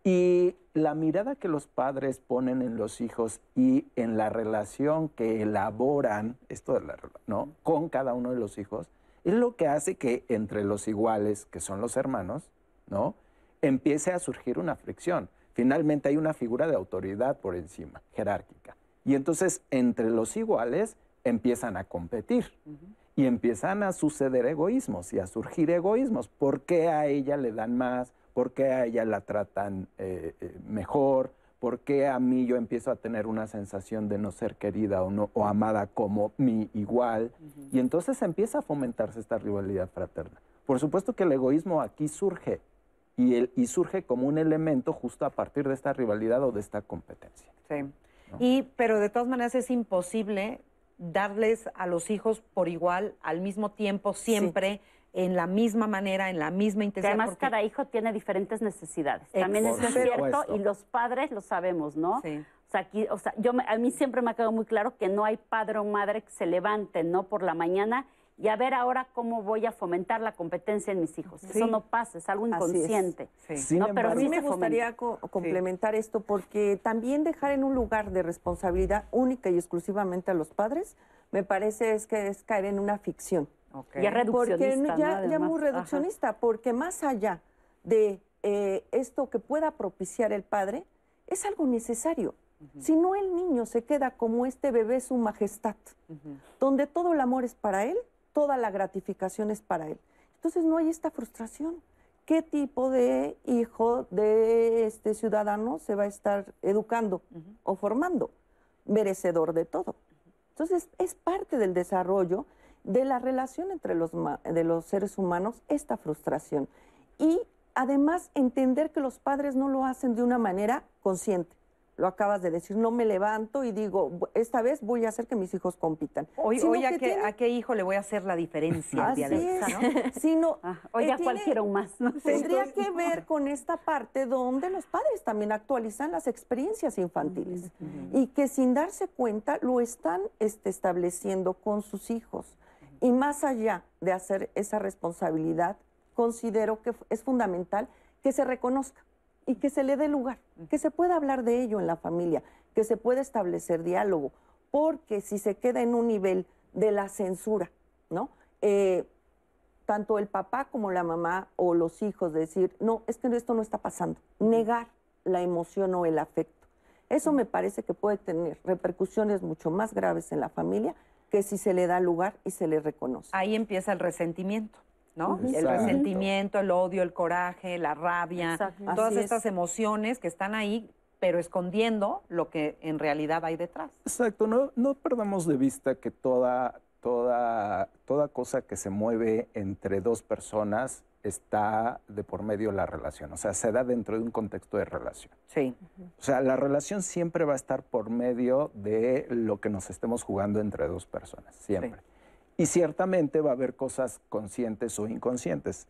Y la mirada que los padres ponen en los hijos y en la relación que elaboran, esto de la, ¿no? con cada uno de los hijos, es lo que hace que entre los iguales, que son los hermanos, ¿no? empiece a surgir una fricción. Finalmente hay una figura de autoridad por encima, jerárquica. Y entonces entre los iguales empiezan a competir y empiezan a suceder egoísmos y a surgir egoísmos. ¿Por qué a ella le dan más? ¿Por qué a ella la tratan eh, eh, mejor? ¿Por qué a mí yo empiezo a tener una sensación de no ser querida o, no, o amada como mi igual? Y entonces empieza a fomentarse esta rivalidad fraterna. Por supuesto que el egoísmo aquí surge y, el, y surge como un elemento justo a partir de esta rivalidad o de esta competencia. Sí. Y, pero de todas maneras es imposible darles a los hijos por igual, al mismo tiempo, siempre en la misma manera, en la misma intensidad. además, cada hijo tiene diferentes necesidades. También es cierto y los padres lo sabemos, ¿no? Sí. O sea, aquí, o sea, yo a mí siempre me ha quedado muy claro que no hay padre o madre que se levante, ¿no? Por la mañana y a ver ahora cómo voy a fomentar la competencia en mis hijos. Eso no pasa, es algo inconsciente. Sí. ¿no? Pero a mí me gustaría complementar esto porque también dejar en un lugar de responsabilidad única y exclusivamente a los padres, me parece es que es caer en una ficción Y es reduccionista. Porque ya, ¿no? ya muy reduccionista, porque más allá de eh, esto que pueda propiciar el padre, es algo necesario. Si no, el niño se queda como este bebé su majestad, donde todo el amor es para él, toda la gratificación es para él. Entonces no hay esta frustración. ¿Qué tipo de hijo de este ciudadano se va a estar educando o formando? Merecedor de todo. Entonces es parte del desarrollo de la relación entre los, de los seres humanos esta frustración. Y además entender que los padres no lo hacen de una manera consciente. Lo acabas de decir, no me levanto y digo, "Bu- esta vez voy a hacer que mis hijos compitan. Hoy, hoy a, que qué, tiene- a qué hijo le voy a hacer la diferencia el Así de hoy, ¿no? sino Ah, eh, a tiene- cualquiera más. ¿no? Tendría que ver con esta parte donde los padres también actualizan las experiencias infantiles y que sin darse cuenta lo están este, estableciendo con sus hijos. Y más allá de hacer esa responsabilidad, considero que es fundamental que se reconozca y que se le dé lugar, que se pueda hablar de ello en la familia, que se pueda establecer diálogo, porque si se queda en un nivel de la censura, ¿no? Eh, tanto el papá como la mamá o los hijos decir, no, es que esto no está pasando, negar la emoción o el afecto. Eso me parece que puede tener repercusiones mucho más graves en la familia que si se le da lugar y se le reconoce. Ahí empieza el resentimiento, ¿no? El resentimiento, el odio, el coraje, la rabia, Exacto. todas Así es. estas emociones que están ahí, pero escondiendo lo que en realidad hay detrás. Exacto, no, no perdamos de vista que toda, toda, toda cosa que se mueve entre dos personas está de por medio la relación, o sea, se da dentro de un contexto de relación. Sí. O sea, la relación siempre va a estar por medio de lo que nos estemos jugando entre dos personas, siempre. Y ciertamente va a haber cosas conscientes o inconscientes.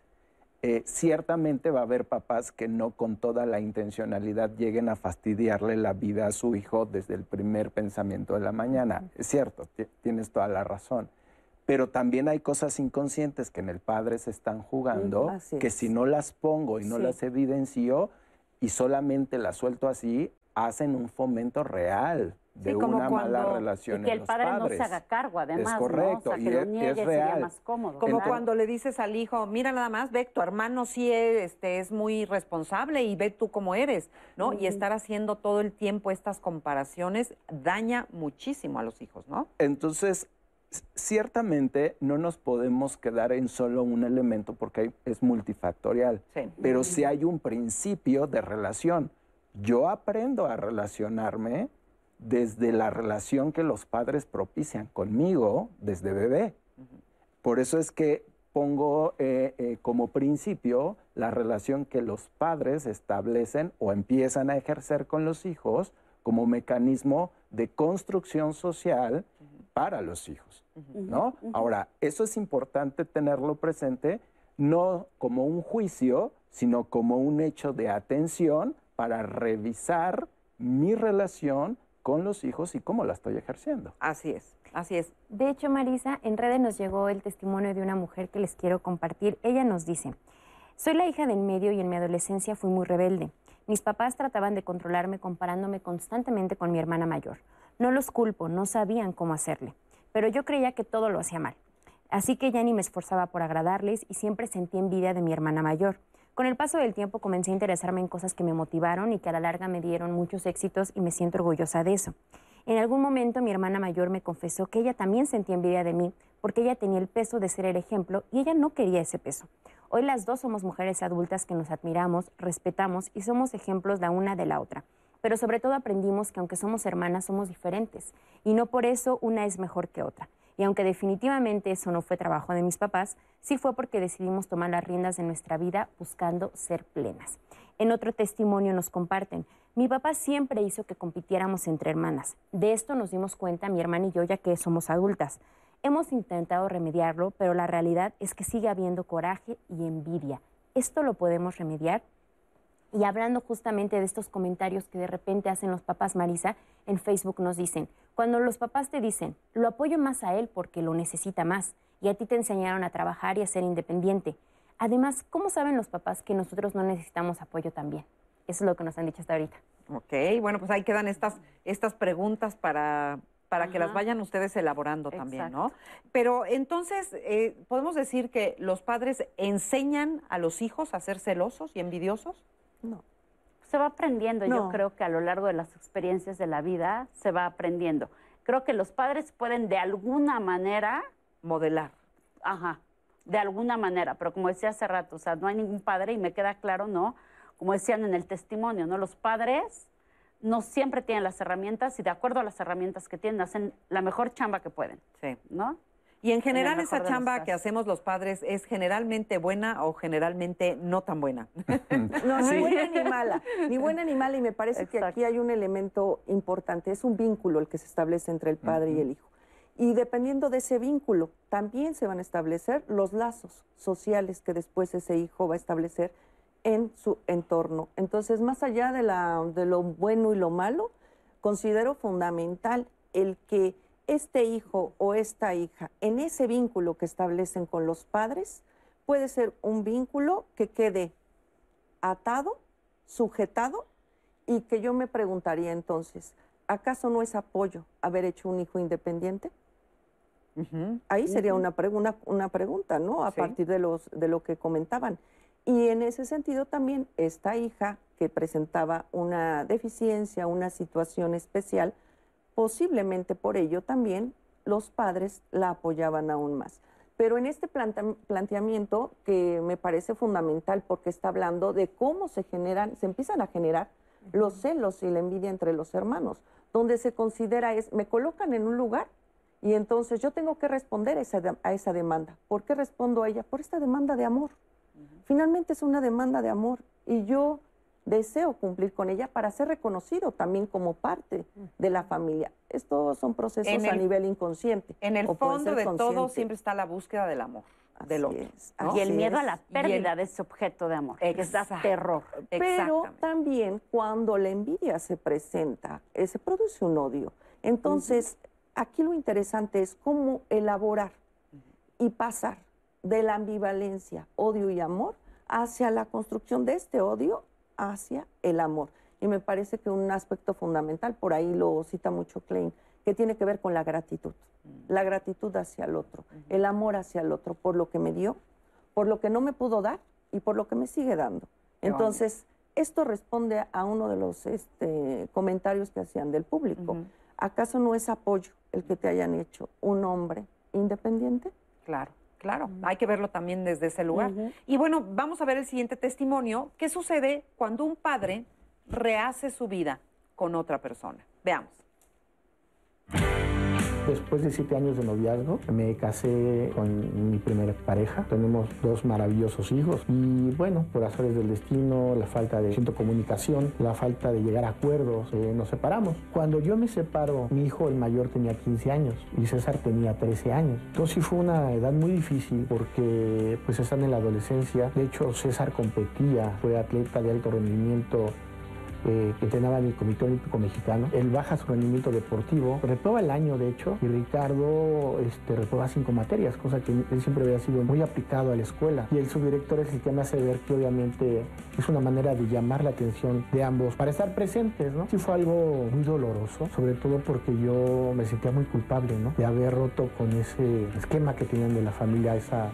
Eh, ciertamente va a haber papás que no con toda la intencionalidad lleguen a fastidiarle la vida a su hijo desde el primer pensamiento de la mañana. Es cierto, ti- tienes toda la razón. Pero también hay cosas inconscientes que en el padre se están jugando, Mm, que es. si no las pongo y no Sí. las evidencio y solamente las suelto así, hacen un fomento real de Sí, como una mala relación Y que en el los padre no se haga cargo, además. Es correcto, ¿no? O sea, y que lo es- es niegue sería real. más cómodo. Como cuando le dices al hijo, mira nada más, ve, tu hermano sí es, este, es muy responsable y ve tú cómo eres, ¿no? Y estar haciendo todo el tiempo estas comparaciones daña muchísimo a los hijos, ¿no? Entonces, ciertamente no nos podemos quedar en solo un elemento porque es multifactorial, Sí. pero sí hay un principio de relación. Yo aprendo a relacionarme desde la relación que los padres propician conmigo desde bebé. Por eso es que pongo eh, eh, como principio la relación que los padres establecen o empiezan a ejercer con los hijos como mecanismo de construcción social para los hijos, ¿no? Ahora, eso es importante tenerlo presente, no como un juicio, sino como un hecho de atención para revisar mi relación con los hijos y cómo la estoy ejerciendo. Así es, así es. De hecho, Marisa, en redes nos llegó el testimonio de una mujer que les quiero compartir. Ella nos dice, soy la hija del medio y en mi adolescencia fui muy rebelde. Mis papás trataban de controlarme comparándome constantemente con mi hermana mayor. No los culpo, no sabían cómo hacerle, pero yo creía que todo lo hacía mal. Así que ya ni me esforzaba por agradarles y siempre sentí envidia de mi hermana mayor. Con el paso del tiempo comencé a interesarme en cosas que me motivaron y que a la larga me dieron muchos éxitos y me siento orgullosa de eso. En algún momento mi hermana mayor me confesó que ella también sentía envidia de mí porque ella tenía el peso de ser el ejemplo y ella no quería ese peso. Hoy las dos somos mujeres adultas que nos admiramos, respetamos y somos ejemplos la una de la otra. Pero sobre todo aprendimos que aunque somos hermanas somos diferentes y no por eso una es mejor que otra. Y aunque definitivamente eso no fue trabajo de mis papás, sí fue porque decidimos tomar las riendas de nuestra vida buscando ser plenas. En otro testimonio nos comparten, mi papá siempre hizo que compitiéramos entre hermanas. De esto nos dimos cuenta mi hermana y yo ya que somos adultas. Hemos intentado remediarlo, pero la realidad es que sigue habiendo coraje y envidia. ¿Esto lo podemos remediar? Y hablando justamente de estos comentarios que de repente hacen los papás, Marisa, en Facebook nos dicen, cuando los papás te dicen, lo apoyo más a él porque lo necesita más, y a ti te enseñaron a trabajar y a ser independiente. Además, ¿cómo saben los papás que nosotros no necesitamos apoyo también? Eso es lo que nos han dicho hasta ahorita. Ok, bueno, pues ahí quedan estas, estas preguntas para para que las vayan ustedes elaborando también, ¿no? Exacto. Pero entonces, eh, ¿podemos decir que los padres enseñan a los hijos a ser celosos y envidiosos? No. Se va aprendiendo, yo creo que a lo largo de las experiencias de la vida se va aprendiendo. Creo que los padres pueden de alguna manera, Modelar. ajá, de alguna manera, pero como decía hace rato, o sea, no hay ningún padre y me queda claro, ¿no? Como decían en el testimonio, ¿no? Los padres no siempre tienen las herramientas y de acuerdo a las herramientas que tienen hacen la mejor chamba que pueden, Sí. ¿no? Y en general esa chamba que hacemos los padres es generalmente buena o generalmente no tan buena. No, ni buena ni mala, ni buena ni mala, y me parece que aquí hay un elemento importante, es un vínculo el que se establece entre el padre y el hijo. Y dependiendo de ese vínculo, también se van a establecer los lazos sociales que después ese hijo va a establecer en su entorno. Entonces, más allá de, la, de lo bueno y lo malo, considero fundamental el que este hijo o esta hija, en ese vínculo que establecen con los padres, puede ser un vínculo que quede atado, sujetado, y que yo me preguntaría entonces, ¿acaso no es apoyo haber hecho un hijo independiente? Ahí sería una, pregu- una, una pregunta, ¿no? A Sí. partir de, los, de lo que comentaban. Y en ese sentido también esta hija que presentaba una deficiencia, una situación especial, posiblemente por ello también los padres la apoyaban aún más. Pero en este planteamiento que me parece fundamental porque está hablando de cómo se generan, se empiezan a generar los celos y la envidia entre los hermanos, donde se considera es, me colocan en un lugar y entonces yo tengo que responder a esa, de- a esa demanda. ¿Por qué respondo a ella? Por esta demanda de amor. Finalmente es una demanda de amor y yo deseo cumplir con ella para ser reconocido también como parte de la familia. Estos son procesos a el- nivel inconsciente. En el fondo de todo siempre está la búsqueda del amor, del Así otro. es, ¿no? Y el miedo a la el- pérdida de ese objeto de amor, que da Exacto. terror. Pero también cuando la envidia se presenta, eh, se produce un odio. Entonces, aquí lo interesante es cómo elaborar y pasar de la ambivalencia, odio y amor, hacia la construcción de este odio hacia el amor. Y me parece que un aspecto fundamental, por ahí lo cita mucho Klein, que tiene que ver con la gratitud. La gratitud hacia el otro, el amor hacia el otro, por lo que me dio, por lo que no me pudo dar y por lo que me sigue dando. Entonces, esto responde a uno de los este, comentarios que hacían del público. ¿Acaso no es apoyo el que te hayan hecho un hombre independiente? Claro, claro. Hay que verlo también desde ese lugar. Y bueno, vamos a ver el siguiente testimonio. ¿Qué sucede cuando un padre rehace su vida con otra persona? Veamos. Después de siete años de noviazgo, me casé con mi primera pareja. Tenemos dos maravillosos hijos. Y bueno, por azares del destino, la falta de comunicación, la falta de llegar a acuerdos, eh, nos separamos. Cuando yo me separo, mi hijo, el mayor, tenía 15 años y César tenía 13 años. Entonces sí fue una edad muy difícil porque pues están en la adolescencia. De hecho, César competía, fue atleta de alto rendimiento eh, que entrenaba en el Comité Olímpico Mexicano. Él baja su rendimiento deportivo, reprueba el año, de hecho, y Ricardo este, reprueba cinco materias, cosa que él siempre había sido muy aplicado a la escuela. Y el subdirector es el que me hace ver que obviamente es una manera de llamar la atención de ambos para estar presentes, ¿no? Sí fue algo muy doloroso, sobre todo porque yo me sentía muy culpable, ¿no? De haber roto con ese esquema que tenían de la familia, esa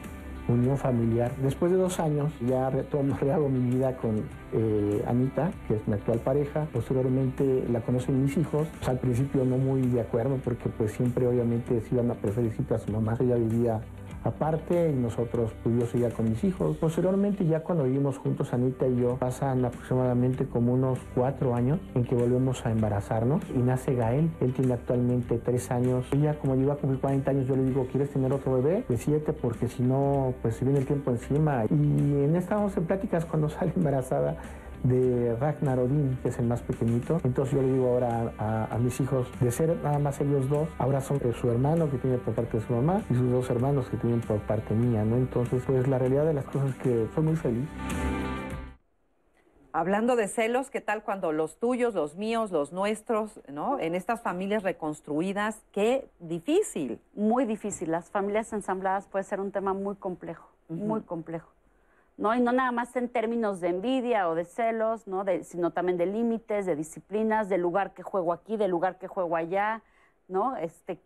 unión familiar. Después de dos años ya retomo, rehago mi vida con eh, Anita, que es mi actual pareja. Posteriormente la conocen mis hijos. Pues, al principio no muy de acuerdo porque pues siempre obviamente se iban a preferir a su mamá. Ella vivía aparte y nosotros, pues yo seguía con mis hijos. Posteriormente ya cuando vivimos juntos Anita y yo, pasan aproximadamente como unos cuatro años en que volvemos a embarazarnos y nace Gael. Él tiene actualmente tres años. Ella como iba a cumplir 40 años, yo le digo, ¿quieres tener otro bebé? De siete porque si no, pues se viene el tiempo encima. Y en estábamos en pláticas cuando sale embarazada de Ragnar Odín, que es el más pequeñito. Entonces yo le digo ahora a, a mis hijos, de ser nada más ellos dos, ahora son eh, su hermano que tiene por parte de su mamá y sus dos hermanos que tienen por parte mía, ¿no? Entonces, pues la realidad de las cosas es que soy muy feliz. Hablando de celos, ¿qué tal cuando los tuyos, los míos, los nuestros, ¿no? En estas familias reconstruidas, qué difícil. Muy difícil. Las familias ensambladas puede ser un tema muy complejo, muy complejo. ¿No? Y no nada más en términos de envidia o de celos, ¿no? De- sino también de límites, de disciplinas, del lugar que juego aquí, del lugar que juego allá, ¿no? Este,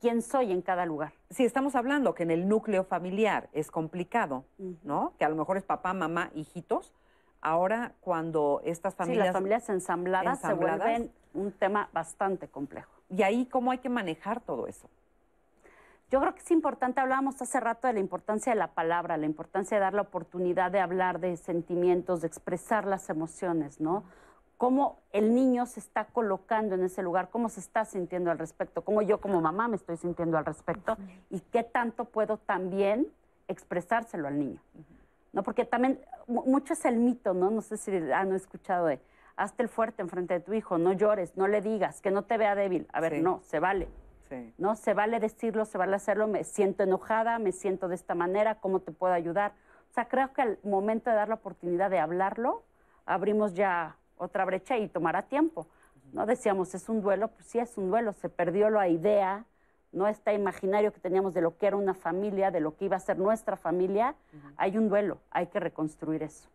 quién soy en cada lugar. Si estamos hablando que en el núcleo familiar es complicado. ¿no? Que a lo mejor es papá, mamá, hijitos. Ahora, cuando estas Sí, familias... las familias ensambladas, ensambladas. se vuelven un tema bastante complejo. Y ahí, ¿cómo hay que manejar todo eso? Yo creo que es importante, hablábamos hace rato de la importancia de la palabra, la importancia de dar la oportunidad de hablar de sentimientos, de expresar las emociones, ¿no? Cómo el niño se está colocando en ese lugar, cómo se está sintiendo al respecto, cómo yo como mamá me estoy sintiendo al respecto y qué tanto puedo también expresárselo al niño. ¿no? Porque también mu- mucho es el mito, ¿no? No sé si han escuchado de, hazte el fuerte enfrente de tu hijo, no llores, no le digas, que no te vea débil. A ver, Sí. no, se vale. Sí. ¿no? Se vale decirlo, se vale hacerlo, me siento enojada, me siento de esta manera, ¿cómo te puedo ayudar? O sea, creo que al momento de dar la oportunidad de hablarlo, abrimos ya otra brecha y tomará tiempo. ¿no? Decíamos, es un duelo, pues sí es un duelo, se perdió la idea, no está imaginario que teníamos de lo que era una familia, de lo que iba a ser nuestra familia. Hay un duelo, hay que reconstruir eso,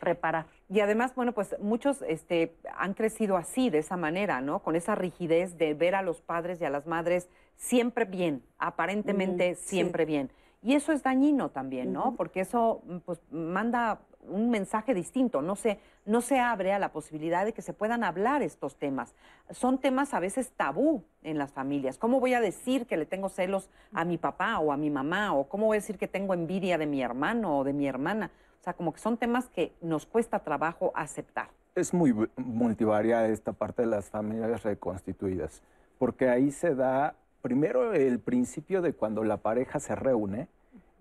reparar. Y además, bueno, pues muchos este, han crecido así, de esa manera, ¿no? Con esa rigidez de ver a los padres y a las madres siempre bien, aparentemente siempre bien. Y eso es dañino también, ¿no? Porque eso pues, manda un mensaje distinto, no se, no se abre a la posibilidad de que se puedan hablar estos temas. Son temas a veces tabú en las familias. ¿Cómo voy a decir que le tengo celos a mi papá o a mi mamá? ¿O cómo voy a decir que tengo envidia de mi hermano o de mi hermana? O sea, como que son temas que nos cuesta trabajo aceptar. Es muy multivariada esta parte de las familias reconstituidas, porque ahí se da, primero el principio de cuando la pareja se reúne,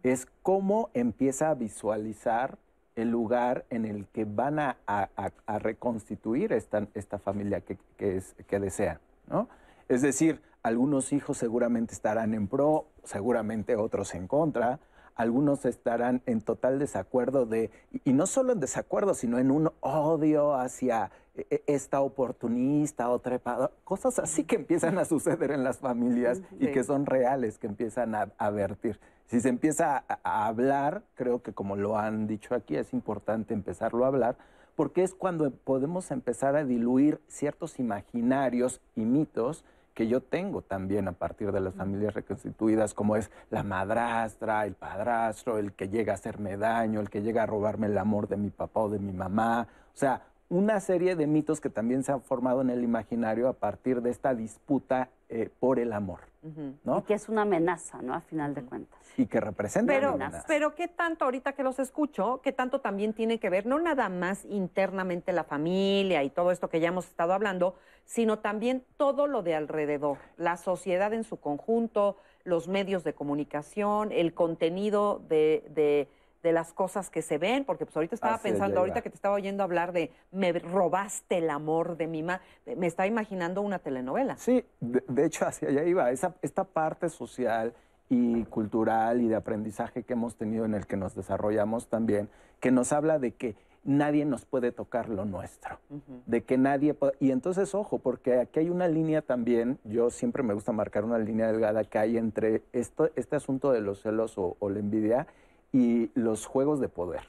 es cómo empieza a visualizar el lugar en el que van a, a- a- a reconstituir esta, esta familia que, que es, que desean, ¿no? Es decir, algunos hijos seguramente estarán en pro, seguramente otros en contra, algunos estarán en total desacuerdo de, y no solo en desacuerdo, sino en un odio hacia e- e- esta oportunista o trepada, cosas así que empiezan a suceder en las familias y que son reales, que empiezan a, a vertir. Si se empieza a, a hablar, creo que como lo han dicho aquí, es importante empezarlo a hablar, porque es cuando podemos empezar a diluir ciertos imaginarios y mitos que yo tengo también a partir de las familias reconstituidas, como es la madrastra, el padrastro, el que llega a hacerme daño, el que llega a robarme el amor de mi papá o de mi mamá. O sea, una serie de mitos que también se han formado en el imaginario a partir de esta disputa eh, por el amor, ¿no? Y que es una amenaza, ¿no? A final de cuentas. Y que representa Pero, una amenaza. pero qué tanto, ahorita que los escucho, qué tanto también tiene que ver, no nada más internamente la familia y todo esto que ya hemos estado hablando, sino también todo lo de alrededor, la sociedad en su conjunto, los medios de comunicación, el contenido de, de- de las cosas que se ven, porque pues ahorita estaba pensando, ahorita que te estaba oyendo hablar de me robaste el amor de mi mamá, me estaba imaginando una telenovela. Sí, de, de hecho hacia allá iba. Esa, esta parte social y cultural y de aprendizaje que hemos tenido en el que nos desarrollamos también, que nos habla de que nadie nos puede tocar lo nuestro, de que nadie puede... Y entonces, ojo, porque aquí hay una línea también, yo siempre me gusta marcar una línea delgada que hay entre esto, este asunto de los celos o, o la envidia y los juegos de poder.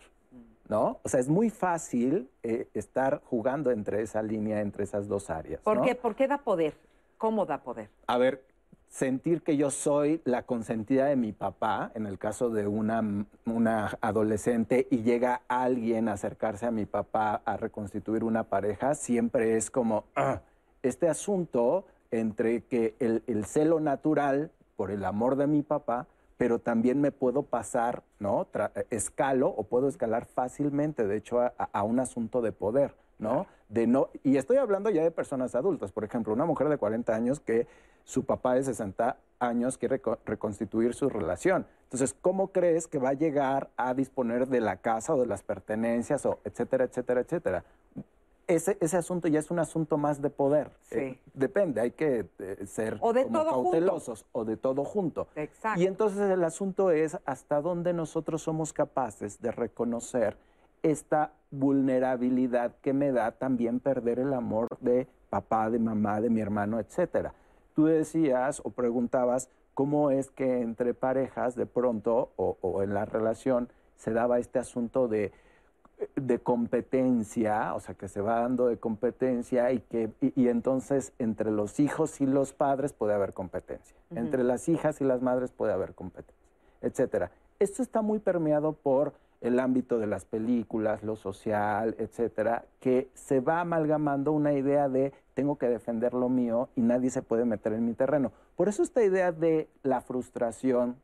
¿No? O sea, es muy fácil eh, estar jugando entre esa línea, entre esas dos áreas. ¿Por ¿no? qué? ¿Por qué da poder? ¿Cómo da poder? a ver, sentir que yo soy la consentida de mi papá, en el caso de una, una adolescente, y llega alguien a acercarse a mi papá a reconstituir una pareja, siempre es como "Ah", este asunto entre que el, el celo natural por el amor de mi papá, pero también me puedo pasar, ¿no? Tra- escalo o puedo escalar fácilmente, de hecho, a, a un asunto de poder, ¿no? De no, y estoy hablando ya de personas adultas, por ejemplo, una mujer de 40 años que su papá de 60 años quiere co- reconstituir su relación. Entonces, ¿cómo crees que va a llegar a disponer de la casa o de las pertenencias o etcétera, etcétera, etcétera? Ese, ese asunto ya es un asunto más de poder. Sí. Eh, depende, hay que eh, ser O de como todo junto. cautelosos o de todo junto. Exacto. Y entonces el asunto es hasta dónde nosotros somos capaces de reconocer esta vulnerabilidad que me da también perder el amor de papá, de mamá, de mi hermano, etcétera. Tú decías o preguntabas cómo es que entre parejas de pronto o, o en la relación se daba este asunto de de competencia, o sea, que se va dando de competencia y que y, entonces entre los hijos y los padres puede haber competencia, entre las hijas y las madres puede haber competencia, etcétera. Esto está muy permeado por el ámbito de las películas, lo social, etcétera, que se va amalgamando una idea de tengo que defender lo mío y nadie se puede meter en mi terreno. Por eso esta idea de la frustración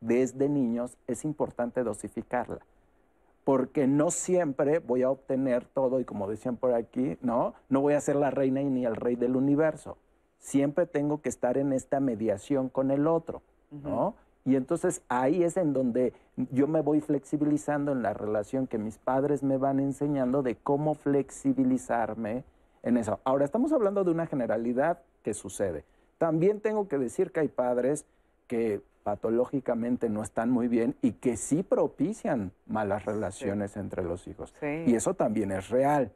desde niños es importante dosificarla porque no siempre voy a obtener todo y como decían por aquí, no, no voy a ser la reina y ni el rey del universo. Siempre tengo que estar en esta mediación con el otro, ¿no? Y entonces ahí es en donde yo me voy flexibilizando en la relación que mis padres me van enseñando de cómo flexibilizarme en eso. Ahora, estamos hablando de una generalidad que sucede. También tengo que decir que hay padres que patológicamente no están muy bien y que sí propician malas relaciones entre los hijos. Y eso también es real.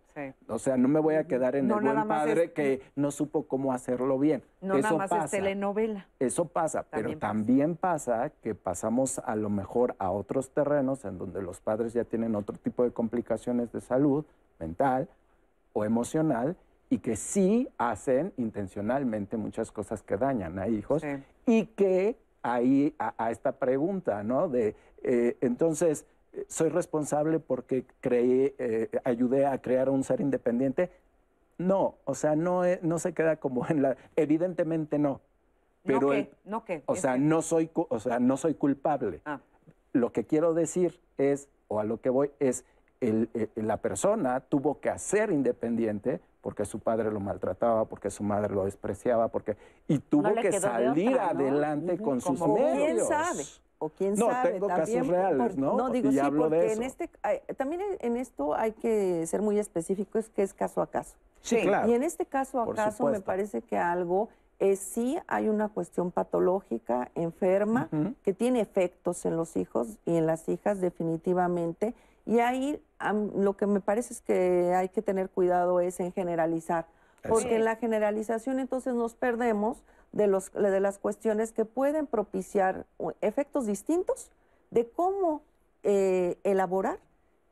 O sea, no me voy a quedar en el buen padre que no supo cómo hacerlo bien. No eso nada más pasa. es telenovela. Eso pasa, pero también pasa que pasamos a lo mejor a otros terrenos en donde los padres ya tienen otro tipo de complicaciones de salud mental o emocional y que sí hacen intencionalmente muchas cosas que dañan a hijos y que ahí a, esta pregunta, ¿no? De, eh, entonces, ¿soy responsable porque creé, eh, ayudé a crear un ser independiente? No, o sea, no, no se queda como en la... Evidentemente no. Pero ¿No qué? ¿No qué? O sea, no soy, o sea, no soy culpable. Ah. Lo que quiero decir es, o a lo que voy, es el, la persona tuvo que hacer independiente porque su padre lo maltrataba, porque su madre lo despreciaba, porque y tuvo que salir adelante con sus medios. ¿Quién sabe? O quién no, sabe. tengo casos reales, ¿no? No, digo y sí, hablo porque de eso. en este, también en esto hay que ser muy específico, es que es caso a caso. Sí, claro. Y en este caso a Por caso me parece que algo es sí hay una cuestión patológica, enferma, que tiene efectos en los hijos y en las hijas definitivamente. Y ahí lo que me parece es que hay que tener cuidado es en generalizar, porque en la generalización entonces nos perdemos de, los, de las cuestiones que pueden propiciar efectos distintos de cómo eh, elaborar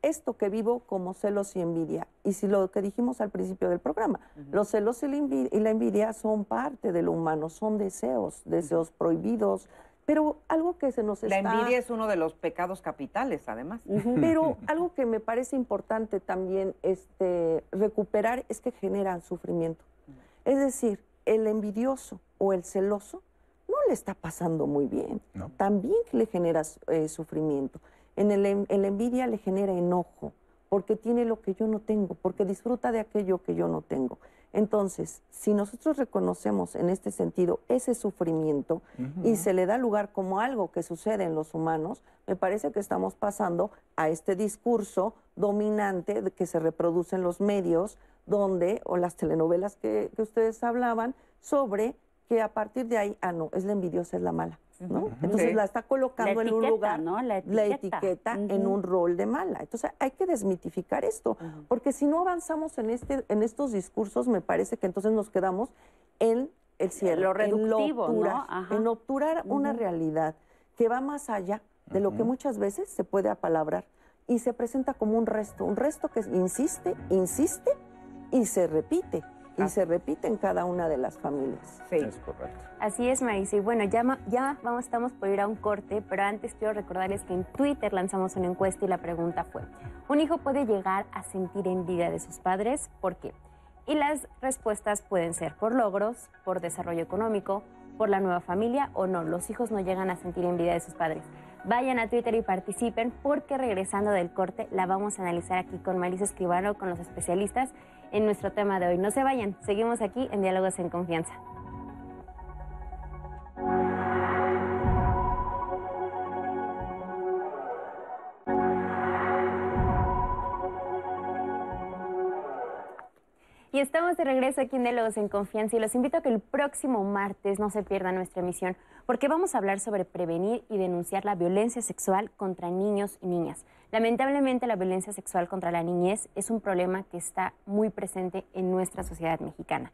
esto que vivo como celos y envidia. Y si lo que dijimos al principio del programa, los celos y la, envi- y la envidia son parte de lo humano, son deseos, deseos prohibidos, pero algo que se nos La está... envidia es uno de los pecados capitales, además. Pero algo que me parece importante también este, recuperar es que generan sufrimiento. Es decir, el envidioso o el celoso no le está pasando muy bien. No. También le genera eh, sufrimiento. En, el, en la envidia le genera enojo, porque tiene lo que yo no tengo, porque disfruta de aquello que yo no tengo. Entonces, si nosotros reconocemos en este sentido ese sufrimiento y se le da lugar como algo que sucede en los humanos, me parece que estamos pasando a este discurso dominante de que se reproduce en los medios, donde, o las telenovelas que, que ustedes hablaban, sobre que a partir de ahí, ah, no, es la envidiosa, es la mala. ¿No? Entonces Sí. la está colocando La en un etiqueta, lugar, ¿no? La la etiqueta. en un rol de mala. Entonces hay que desmitificar esto, porque si no avanzamos en, este, en estos discursos, me parece que entonces nos quedamos en el cierre, Lo en Ajá. en obturar una realidad que va más allá de lo que muchas veces se puede apalabrar y se presenta como un resto, un resto que insiste, insiste y se repite, y se repite en cada una de las familias. Sí. Es correcto. Así es, Marisa. Y bueno, ya, ya vamos, estamos por ir a un corte, pero antes quiero recordarles que en Twitter lanzamos una encuesta y la pregunta fue, ¿un hijo puede llegar a sentir envidia de sus padres? ¿Por qué? Y las respuestas pueden ser por logros, por desarrollo económico, por la nueva familia o no. Los hijos no llegan a sentir envidia de sus padres. Vayan a Twitter y participen porque regresando del corte la vamos a analizar aquí con Marisa Escribano, con los especialistas en nuestro tema de hoy. No se vayan, seguimos aquí en Diálogos en Confianza. Y estamos de regreso aquí en Diálogos en Confianza y los invito a que el próximo martes no se pierdan nuestra emisión porque vamos a hablar sobre prevenir y denunciar la violencia sexual contra niños y niñas. Lamentablemente la violencia sexual contra la niñez es un problema que está muy presente en nuestra sociedad mexicana.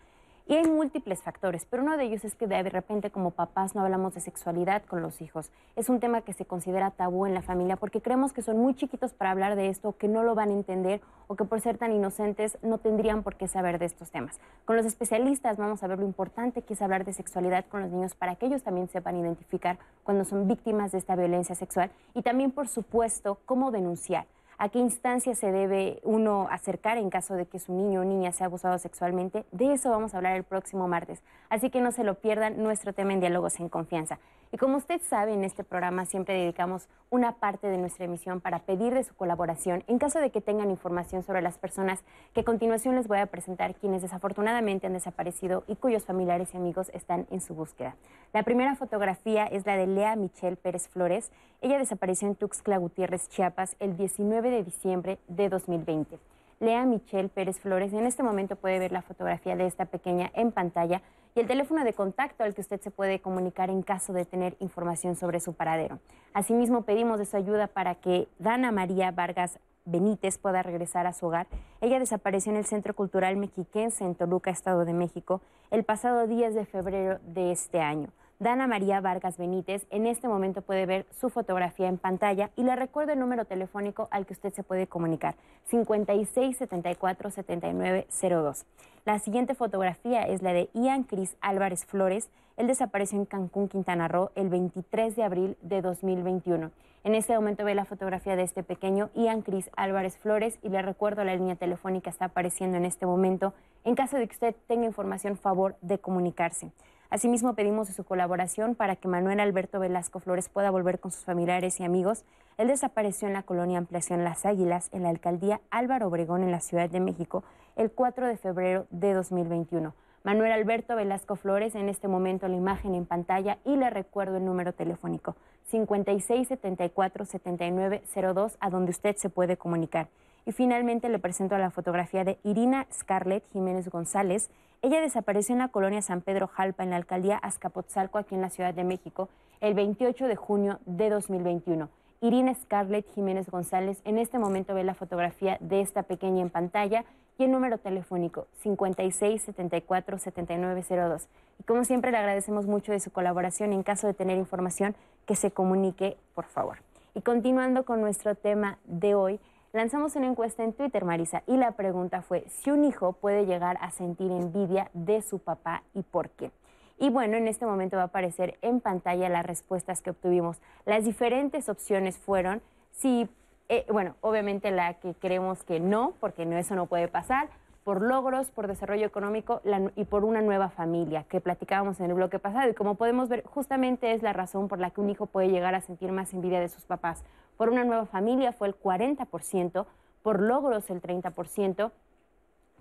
Y hay múltiples factores, pero uno de ellos es que de repente como papás no hablamos de sexualidad con los hijos. Es un tema que se considera tabú en la familia porque creemos que son muy chiquitos para hablar de esto, que no lo van a entender o que por ser tan inocentes no tendrían por qué saber de estos temas. Con los especialistas vamos a ver lo importante que es hablar de sexualidad con los niños para que ellos también sepan identificar cuando son víctimas de esta violencia sexual y también, por supuesto, cómo denunciar a qué instancia se debe uno acercar en caso de que su niño o niña sea abusado sexualmente. De eso vamos a hablar el próximo martes. Así que no se lo pierdan nuestro tema en Diálogos en Confianza. Y como usted sabe, en este programa siempre dedicamos una parte de nuestra emisión para pedir de su colaboración en caso de que tengan información sobre las personas que a continuación les voy a presentar, quienes desafortunadamente han desaparecido y cuyos familiares y amigos están en su búsqueda. La primera fotografía es la de Lea Michelle Pérez Flores. Ella desapareció en Tuxtla Gutiérrez, Chiapas, el 19 de diciembre de 2020. Lea Michelle Pérez Flores, en este momento puede ver la fotografía de esta pequeña en pantalla y el teléfono de contacto al que usted se puede comunicar en caso de tener información sobre su paradero. Asimismo, pedimos de su ayuda para que Dana María Vargas Benítez pueda regresar a su hogar. Ella desapareció en el Centro Cultural Mexiquense en Toluca, Estado de México, el pasado 10 de febrero de este año. Dana María Vargas Benítez en este momento puede ver su fotografía en pantalla y le recuerdo el número telefónico al que usted se puede comunicar, 56 74 79 02. La siguiente fotografía es la de Ian Cris Álvarez Flores. Él desapareció en Cancún, Quintana Roo, el 23 de abril de 2021. En este momento ve la fotografía de este pequeño Ian Cris Álvarez Flores y le recuerdo la línea telefónica está apareciendo en este momento. En caso de que usted tenga información, favor de comunicarse. Asimismo, pedimos su colaboración para que Manuel Alberto Velasco Flores pueda volver con sus familiares y amigos. Él desapareció en la colonia Ampliación Las Águilas, en la alcaldía Álvaro Obregón, en la Ciudad de México, el 4 de febrero de 2021. Manuel Alberto Velasco Flores, en este momento la imagen en pantalla y le recuerdo el número telefónico 5674-7902 a donde usted se puede comunicar. Y finalmente le presento la fotografía de Irina Scarlett Jiménez González. Ella desapareció en la colonia San Pedro Jalpa, en la alcaldía Azcapotzalco, aquí en la Ciudad de México, el 28 de junio de 2021. Irina Scarlett Jiménez González en este momento ve la fotografía de esta pequeña en pantalla y el número telefónico 56 74 7902. Y como siempre le agradecemos mucho de su colaboración. En caso de tener información, que se comunique, por favor. Y continuando con nuestro tema de hoy, Lanzamos una encuesta en Twitter, Marisa, y la pregunta fue si un hijo puede llegar a sentir envidia de su papá y por qué. Y bueno, en este momento va a aparecer en pantalla las respuestas que obtuvimos. Las diferentes opciones fueron si, eh, bueno, obviamente la que creemos que no, porque no, eso no puede pasar, por logros, por desarrollo económico y por una nueva familia, que platicábamos en el bloque pasado. Y como podemos ver, justamente es la razón por la que un hijo puede llegar a sentir más envidia de sus papás. Por una nueva familia fue el 40%, por logros el 30%,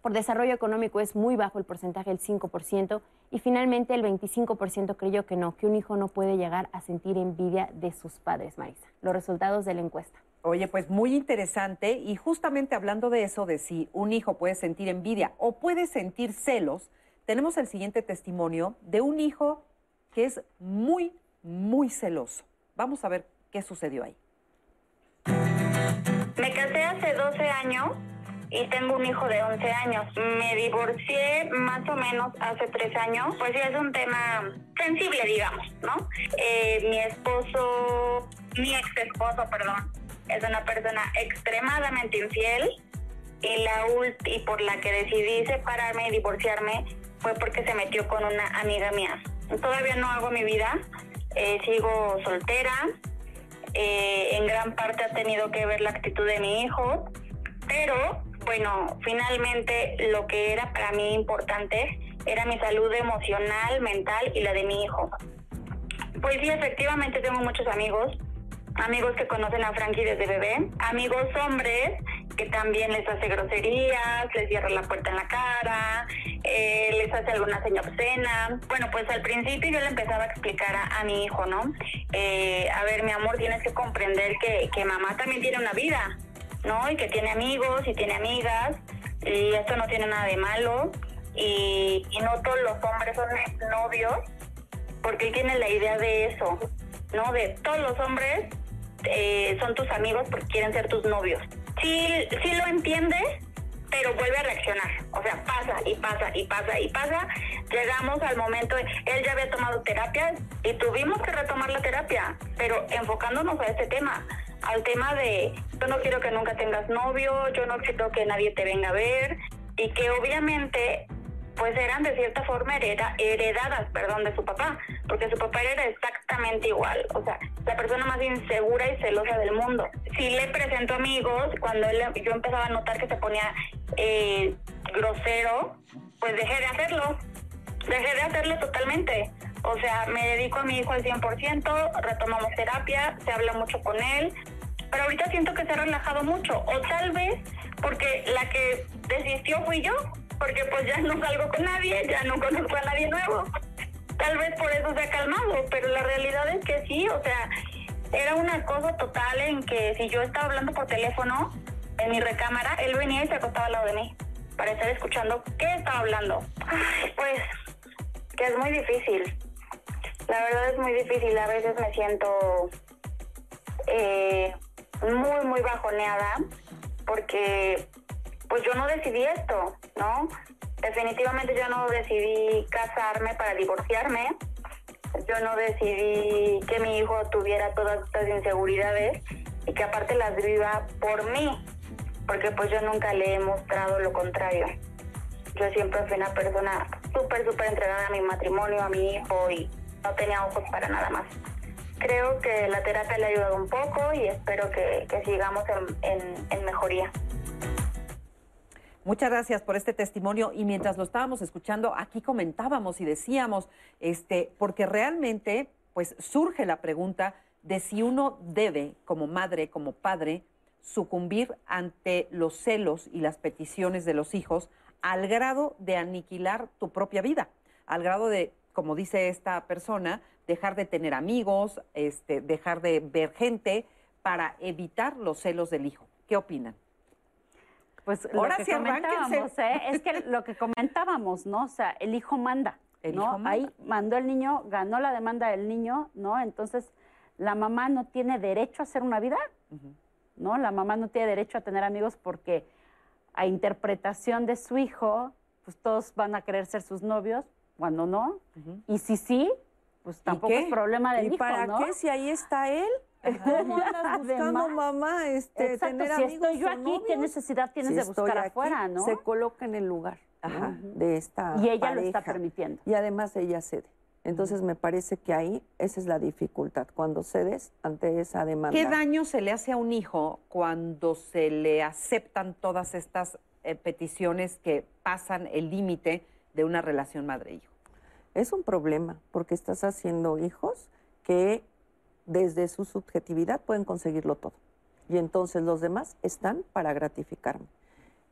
por desarrollo económico es muy bajo el porcentaje, el 5%, y finalmente el 25% creyó que no, que un hijo no puede llegar a sentir envidia de sus padres, Marisa. Los resultados de la encuesta. Oye, pues muy interesante y justamente hablando de eso, de si un hijo puede sentir envidia o puede sentir celos, tenemos el siguiente testimonio de un hijo que es muy, muy celoso. Vamos a ver qué sucedió ahí. Me casé hace 12 años y tengo un hijo de 11 años. Me divorcié más o menos hace 3 años, pues ya es un tema sensible, digamos, ¿no? Eh, mi esposo, mi ex esposo, perdón, es una persona extremadamente infiel y, la y por la que decidí separarme y divorciarme fue porque se metió con una amiga mía. Todavía no hago mi vida, eh, sigo soltera, eh, en gran parte ha tenido que ver la actitud de mi hijo, pero bueno, finalmente lo que era para mí importante era mi salud emocional, mental y la de mi hijo. Pues sí, efectivamente tengo muchos amigos, amigos que conocen a Frankie desde bebé, amigos hombres también les hace groserías, les cierra la puerta en la cara, eh, les hace alguna seña obscena. Bueno, pues al principio yo le empezaba a explicar a, mi hijo, ¿no? Eh, a ver, mi amor, tienes que comprender que, que mamá también tiene una vida, ¿no? Y que tiene amigos y tiene amigas, y esto no tiene nada de malo, y, y no todos los hombres son novios, porque él tiene la idea de eso, ¿no? De todos los hombres eh, son tus amigos porque quieren ser tus novios. Sí, sí lo entiende, pero vuelve a reaccionar. O sea, pasa y pasa y pasa y pasa llegamos al momento, él ya había tomado terapia y tuvimos que retomar la terapia, pero enfocándonos a este tema, al tema de yo no quiero que nunca tengas novio, yo no quiero que nadie te venga a ver y que obviamente pues eran de cierta forma hereda, heredadas, perdón, de su papá, porque su papá era exactamente igual, o sea, la persona más insegura y celosa del mundo. Si le presento amigos, cuando él, yo empezaba a notar que se ponía eh, grosero, pues dejé de hacerlo, dejé de hacerlo totalmente. O sea, me dedico a mi hijo al 100%, retomamos terapia, se habla mucho con él, pero ahorita siento que se ha relajado mucho, o tal vez porque la que desistió fui yo, porque pues ya no salgo con nadie, ya no conozco a nadie nuevo. Tal vez por eso se ha calmado, pero la realidad es que sí, o sea, era una cosa total en que si yo estaba hablando por teléfono en mi recámara, él venía y se acostaba al lado de mí para estar escuchando qué estaba hablando. Pues que es muy difícil. La verdad es muy difícil. A veces me siento eh, muy, muy bajoneada porque pues yo no decidí esto, ¿no? Definitivamente yo no decidí casarme para divorciarme. Yo no decidí que mi hijo tuviera todas estas inseguridades y que aparte las viva por mí, porque pues yo nunca le he mostrado lo contrario. Yo siempre fui una persona súper, súper entregada a mi matrimonio, a mi hijo y no tenía ojos para nada más. Creo que la terapia le ha ayudado un poco y espero que, sigamos en mejoría. Muchas gracias por este testimonio y mientras lo estábamos escuchando, aquí comentábamos y decíamos, este, porque realmente pues surge la pregunta de si uno debe, como madre, como padre, sucumbir ante los celos y las peticiones de los hijos al grado de aniquilar tu propia vida, al grado de, como dice esta persona, dejar de tener amigos, este, dejar de ver gente para evitar los celos del hijo. ¿Qué opinan? Pues Ahora lo que comentábamos, ¿eh? es que lo que comentábamos, ¿no? O sea, el hijo manda, ¿no? Ahí mandó el niño, ganó la demanda del niño, ¿no? Entonces, la mamá no tiene derecho a hacer una vida, ¿no? La mamá no tiene derecho a tener amigos porque a interpretación de su hijo, pues todos van a querer ser sus novios, cuando no. Y si sí, pues tampoco es problema del ¿Y hijo, para qué si ahí está él? ¿Cómo andas buscando mamá este, tener si estoy yo aquí, ¿qué necesidad tienes de buscar afuera, no? Se coloca en el lugar de esta Y ella lo está permitiendo. Y además ella cede. Entonces me parece que ahí esa es la dificultad, cuando cedes ante esa demanda. ¿Qué daño se le hace a un hijo cuando se le aceptan todas estas eh, peticiones que pasan el límite de una relación madre-hijo? Es un problema, porque estás haciendo hijos que desde su subjetividad pueden conseguirlo todo. Y entonces los demás están para gratificarme.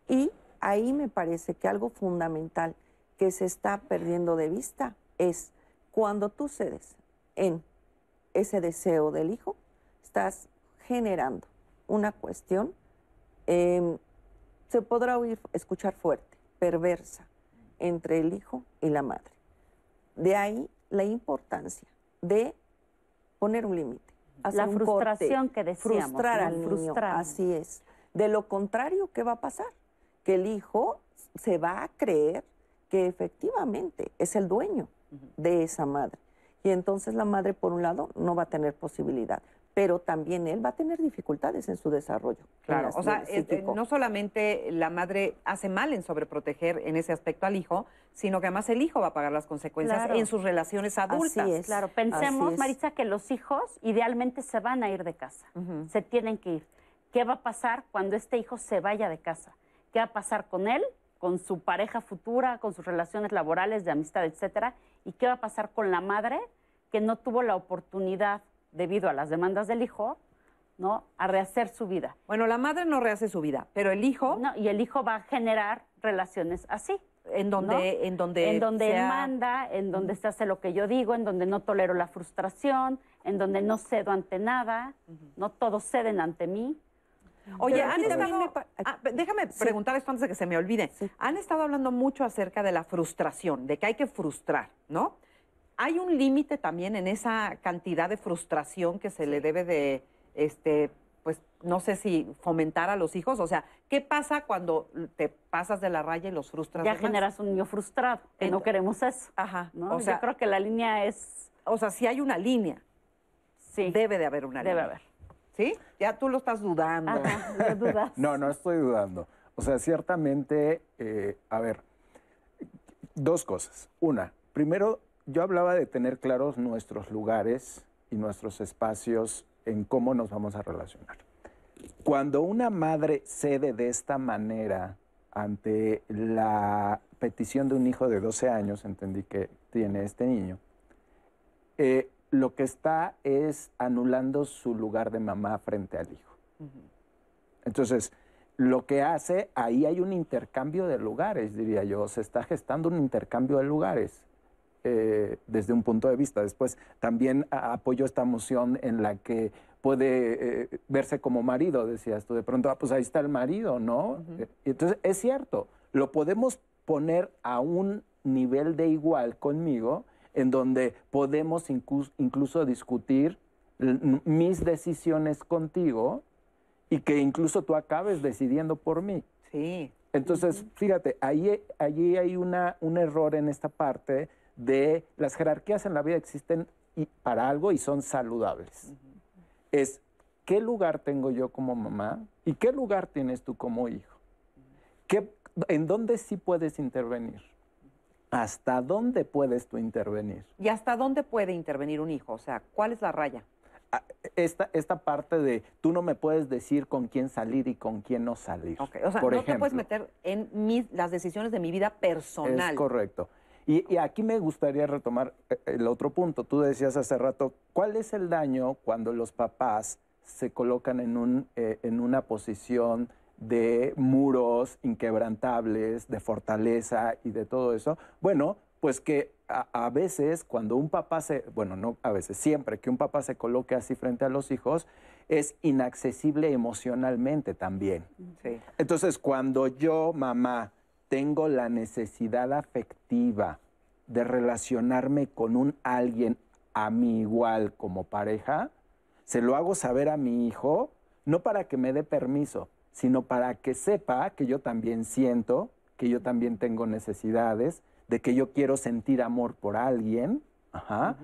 Y ahí me parece que algo fundamental que se está perdiendo de vista es cuando tú cedes en ese deseo del hijo, estás generando una cuestión, em, se podrá oír, escuchar fuerte, perversa, entre el hijo y la madre. De ahí la importancia de poner un límite. La frustración que decíamos. Frustrar al niño, así es. De lo contrario, ¿qué va a pasar? Que el hijo se va a creer que efectivamente es el dueño de esa madre. Y entonces la madre, por un lado, no va a tener posibilidad pero también él va a tener dificultades en su desarrollo. Claro, o sea, este, no solamente la madre hace mal en sobreproteger en ese aspecto al hijo, sino que además el hijo va a pagar las consecuencias en sus relaciones adultas. Claro, pensemos, Marisa, que los hijos idealmente se van a ir de casa, se tienen que ir. ¿Qué va a pasar cuando este hijo se vaya de casa? ¿Qué va a pasar con él, con su pareja futura, con sus relaciones laborales, de amistad, etcétera? ¿Y qué va a pasar con la madre que no tuvo la oportunidad debido a las demandas del hijo, ¿no? A rehacer su vida. Bueno, la madre no rehace su vida, pero el hijo... No, y el hijo va a generar relaciones así. En donde, en donde, en donde él manda, en donde se hace lo que yo digo, en donde no tolero la frustración, en donde no cedo ante nada, no todos ceden ante mí. Oye, han estado, ah, déjame preguntar esto antes de que se me olvide. Han estado hablando mucho acerca de la frustración, de que hay que frustrar, ¿no? Hay un límite también en esa cantidad de frustración que se le debe de, este, pues no sé si fomentar a los hijos, o sea, ¿qué pasa cuando te pasas de la raya y los frustras? Ya generas un niño frustrado, que no queremos eso. Ajá, ¿no? o sea, Yo creo que la línea es, o sea, si hay una línea, sí, debe de haber una debe línea. haber. ¿Sí? Ya tú lo estás dudando. Ajá, no dudas. No, no estoy dudando. O sea, ciertamente, eh, a ver, dos cosas. Una, primero, yo hablaba de tener claros nuestros lugares y nuestros espacios en cómo nos vamos a relacionar. Cuando una madre cede de esta manera ante la petición de un hijo de 12 años, entendí que tiene este niño, eh, lo que está es anulando su lugar de mamá frente al hijo. Entonces, lo que hace, ahí hay un intercambio de lugares, diría yo, se está gestando un intercambio de lugares eh, desde un punto de vista. Después, también apoyo esta moción en la que puede eh, verse como marido, decías tú, de pronto, ah, pues ahí está el marido, ¿no? Eh, y entonces, es cierto, lo podemos poner a un nivel de igual conmigo, en donde podemos inclu- incluso discutir mis decisiones contigo y que incluso tú acabes decidiendo por mí. Sí. Entonces, fíjate, ahí, allí hay una, un error en esta parte de las jerarquías en la vida existen y- para algo y son saludables. Es qué lugar tengo yo como mamá y qué lugar tienes tú como hijo. ¿Qué, ¿En dónde sí puedes intervenir? ¿Hasta dónde puedes tú intervenir? ¿Y hasta dónde puede intervenir un hijo? O sea, ¿cuál es la raya? Ah, Esta, esta parte de tú no me puedes decir con quién salir y con quién no salir. Ok, O sea, Por no te puedes meter en mis, las decisiones de mi vida personal. Es correcto. Y, y aquí me gustaría retomar eh, el otro punto. Tú decías hace rato, ¿cuál es el daño cuando los papás se colocan en, un, eh, en una posición de muros inquebrantables, de fortaleza y de todo eso? Bueno, pues que a, a veces cuando un papá se, bueno, no a veces, siempre que un papá se coloque así frente a los hijos, es inaccesible emocionalmente también. Sí. Entonces, cuando yo, mamá, tengo la necesidad afectiva de relacionarme con un alguien a mi igual como pareja, se lo hago saber a mi hijo, no para que me dé permiso, sino para que sepa que yo también siento, que yo también tengo necesidades, de que yo quiero sentir amor por alguien, ajá,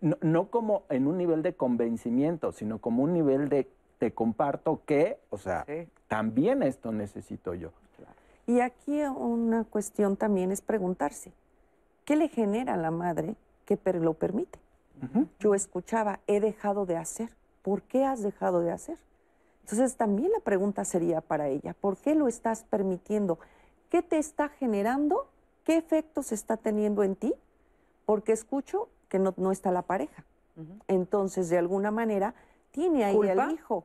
no, no como en un nivel de convencimiento, sino como un nivel de te comparto que, o sea, Sí. también esto necesito yo. Y aquí una cuestión también es preguntarse, ¿qué le genera a la madre que lo permite? Yo escuchaba, he dejado de hacer. ¿Por qué has dejado de hacer? Entonces también la pregunta sería para ella, ¿por qué lo estás permitiendo? ¿Qué te está generando? ¿Qué efectos está teniendo en ti? Porque escucho que no, no está la pareja. Entonces, de alguna manera, tiene ahí ¿Culpa? al hijo.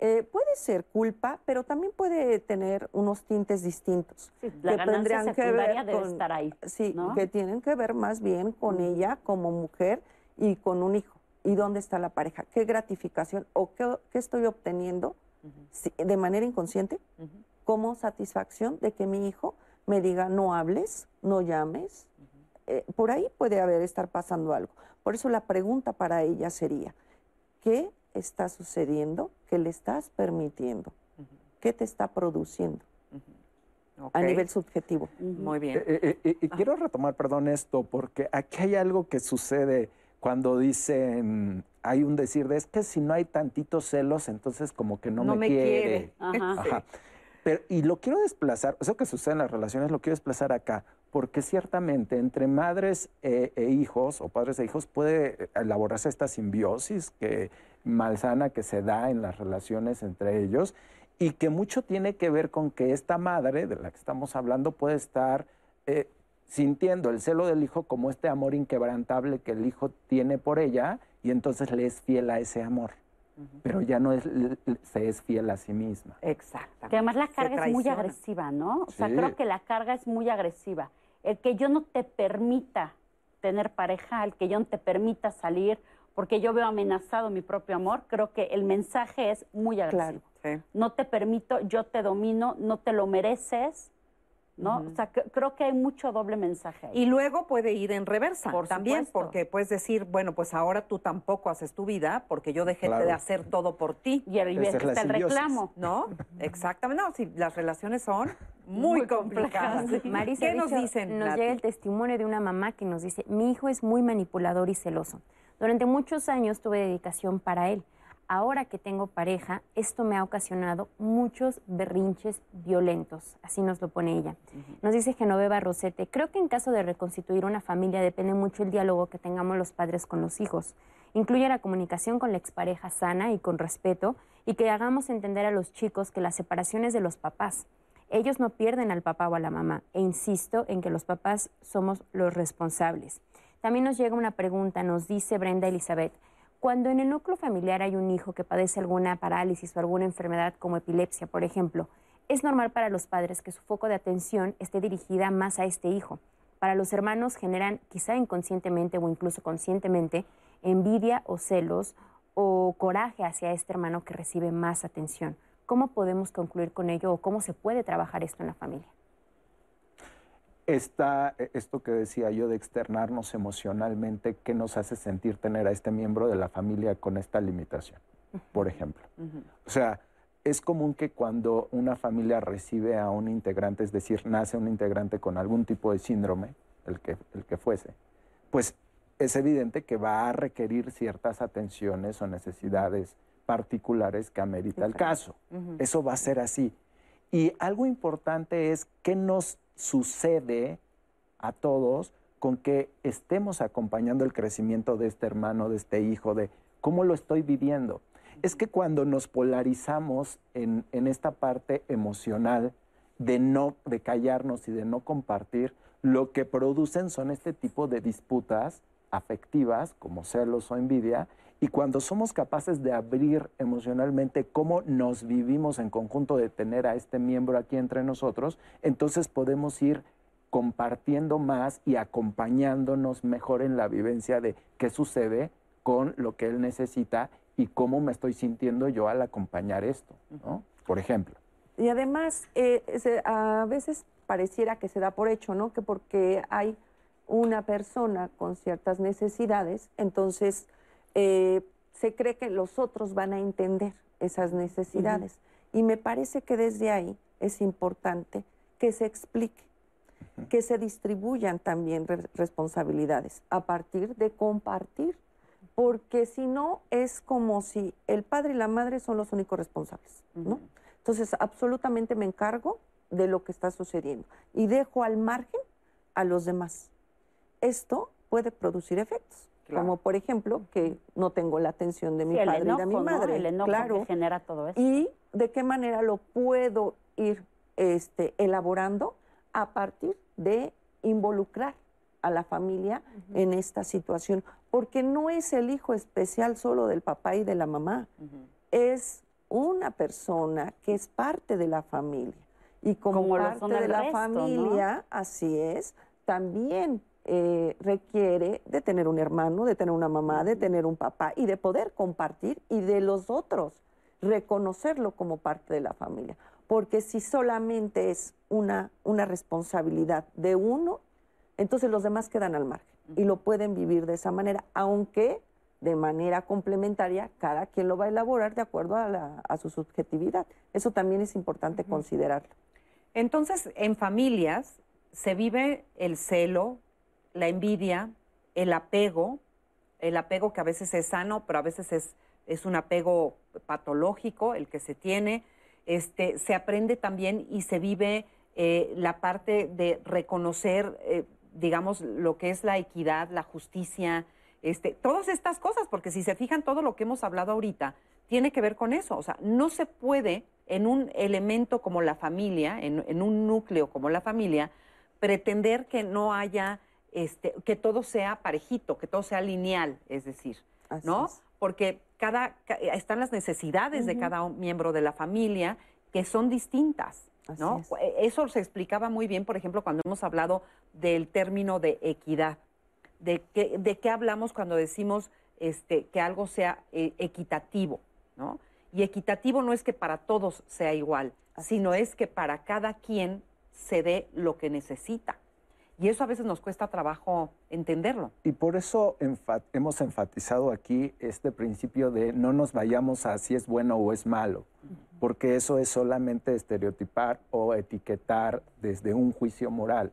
Eh, puede ser culpa, pero también puede tener unos tintes distintos. Sí, la que ganancia tendrían que ver debe con- estar ahí. Sí, ¿no? que tienen que ver más bien con ella como mujer y con un hijo. ¿Y dónde está la pareja? ¿Qué gratificación o qué, qué estoy obteniendo si- de manera inconsciente como satisfacción de que mi hijo me diga no hables, no llames? Eh, por ahí puede haber estar pasando algo. Por eso la pregunta para ella sería, ¿qué está sucediendo? ¿Qué le estás permitiendo? ¿Qué te está produciendo a nivel subjetivo? Muy bien. Eh, eh, eh, eh, quiero retomar, perdón, esto, porque aquí hay algo que sucede cuando dicen, hay un decir de, es que si no hay tantitos celos, entonces como que no, No me quiere. quiere. Ajá. Ajá. Pero, y lo quiero desplazar, eso que sucede en las relaciones lo quiero desplazar acá, porque ciertamente entre madres e, e hijos o padres e hijos puede elaborarse esta simbiosis que malsana que se da en las relaciones entre ellos y que mucho tiene que ver con que esta madre de la que estamos hablando puede estar eh, sintiendo el celo del hijo como este amor inquebrantable que el hijo tiene por ella y entonces le es fiel a ese amor, pero ya no es, se es fiel a sí misma. Exacto. Que además la carga es muy agresiva, ¿no? O sea, Sí. creo que la carga es muy agresiva. El que yo no te permita tener pareja, el que yo no te permita salir, porque yo veo amenazado mi propio amor, creo que el mensaje es muy agresivo. Sí. No te permito, yo te domino, no te lo mereces, ¿no? O sea, que- creo que hay mucho doble mensaje ahí. Y luego puede ir en reversa Por también, supuesto. porque puedes decir, bueno, pues ahora tú tampoco haces tu vida porque yo dejé Claro. de hacer todo por ti. y ahí es está el reclamo. ¿No? Exactamente. No, sí, las relaciones son muy, Muy complicadas. complejas, sí. Marisa, ¿Qué nos dicen? Nos Nati? llega el testimonio de una mamá que nos dice, mi hijo es muy manipulador y celoso. Durante muchos años tuve dedicación para él. Ahora que tengo pareja, esto me ha ocasionado muchos berrinches violentos. Así nos lo pone ella. Nos dice Genoveva Rosete, creo que en caso de reconstituir una familia depende mucho el diálogo que tengamos los padres con los hijos. Incluye la comunicación con la expareja sana y con respeto y que hagamos entender a los chicos que la separación es de los papás. Ellos no pierden al papá o a la mamá e insisto en que los papás somos los responsables. También nos llega una pregunta, nos dice Brenda Elizabeth, cuando en el núcleo familiar hay un hijo que padece alguna parálisis o alguna enfermedad como epilepsia, por ejemplo, es normal para los padres que su foco de atención esté dirigida más a este hijo. Para los hermanos generan, quizá inconscientemente o incluso conscientemente, envidia o celos o coraje hacia este hermano que recibe más atención. ¿Cómo podemos concluir con ello o cómo se puede trabajar esto en la familia? Está eh, esto que decía yo de externarnos emocionalmente, ¿qué nos hace sentir tener a este miembro de la familia con esta limitación? Por ejemplo. O sea, es común que cuando una familia recibe a un integrante, es decir, nace un integrante con algún tipo de síndrome, el que, el que fuese, pues es evidente que va a requerir ciertas atenciones o necesidades particulares que amerita el caso. Eso va a ser así. Y algo importante es qué nos sucede a todos con que estemos acompañando el crecimiento de este hermano, de este hijo, de cómo lo estoy viviendo. Es que cuando nos polarizamos en, en esta parte emocional de no, de callarnos y de no compartir, lo que producen son este tipo de disputas afectivas, como celos o envidia, y cuando somos capaces de abrir emocionalmente cómo nos vivimos en conjunto de tener a este miembro aquí entre nosotros, entonces podemos ir compartiendo más y acompañándonos mejor en la vivencia de qué sucede con lo que él necesita y cómo me estoy sintiendo yo al acompañar esto, ¿no? Por ejemplo. Y además, eh, a veces pareciera que se da por hecho, ¿no? Que porque hay una persona con ciertas necesidades, entonces eh, se cree que los otros van a entender esas necesidades. Y me parece que desde ahí es importante que se explique, que se distribuyan también re- responsabilidades a partir de compartir, porque si no es como si el padre y la madre son los únicos responsables, ¿no? Entonces, absolutamente me encargo de lo que está sucediendo y dejo al margen a los demás. Esto puede producir efectos, Claro. como por ejemplo que no tengo la atención de mi Sí, padre y de enojo, mi ¿no? madre. El enojo claro. que genera todo eso. Y de qué manera lo puedo ir este, elaborando a partir de involucrar a la familia en esta situación, porque no es el hijo especial solo del papá y de la mamá, es una persona que es parte de la familia. Y como, parte de la resto, ¿no? familia, así es, también eh, requiere de tener un hermano, de tener una mamá, de tener un papá y de poder compartir y de los otros reconocerlo como parte de la familia. Porque si solamente es una, una responsabilidad de uno, entonces los demás quedan al margen y lo pueden vivir de esa manera, aunque de manera complementaria cada quien lo va a elaborar de acuerdo a, la- a su subjetividad. Eso también es importante considerarlo. Entonces, en familias se vive el celo, la envidia, el apego, el apego que a veces es sano, pero a veces es, es un apego patológico el que se tiene. Este, se aprende también y se vive eh, la parte de reconocer, eh, digamos, lo que es la equidad, la justicia, este, todas estas cosas, porque si se fijan todo lo que hemos hablado ahorita, tiene que ver con eso. O sea, no se puede en un elemento como la familia, en, en un núcleo como la familia, pretender que no haya, este, que todo sea parejito, que todo sea lineal, es decir, Así ¿no? es. Porque cada, ca- están las necesidades de cada miembro de la familia que son distintas, ¿no? Así E- Eso se explicaba muy bien, por ejemplo, cuando hemos hablado del término de equidad. ¿De qué, de qué hablamos cuando decimos este, que algo sea eh, equitativo? ¿no? Y equitativo no es que para todos sea igual, sino es que para cada quien se dé lo que necesita. Y eso a veces nos cuesta trabajo entenderlo. Y por eso hemos enfatizado aquí este principio de no nos vayamos a si es bueno o es malo, porque eso es solamente estereotipar o etiquetar desde un juicio moral,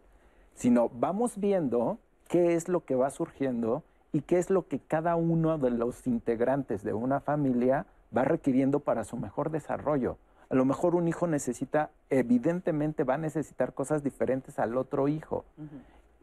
sino vamos viendo qué es lo que va surgiendo y qué es lo que cada uno de los integrantes de una familia va requiriendo para su mejor desarrollo. A lo mejor un hijo necesita, evidentemente va a necesitar cosas diferentes al otro hijo.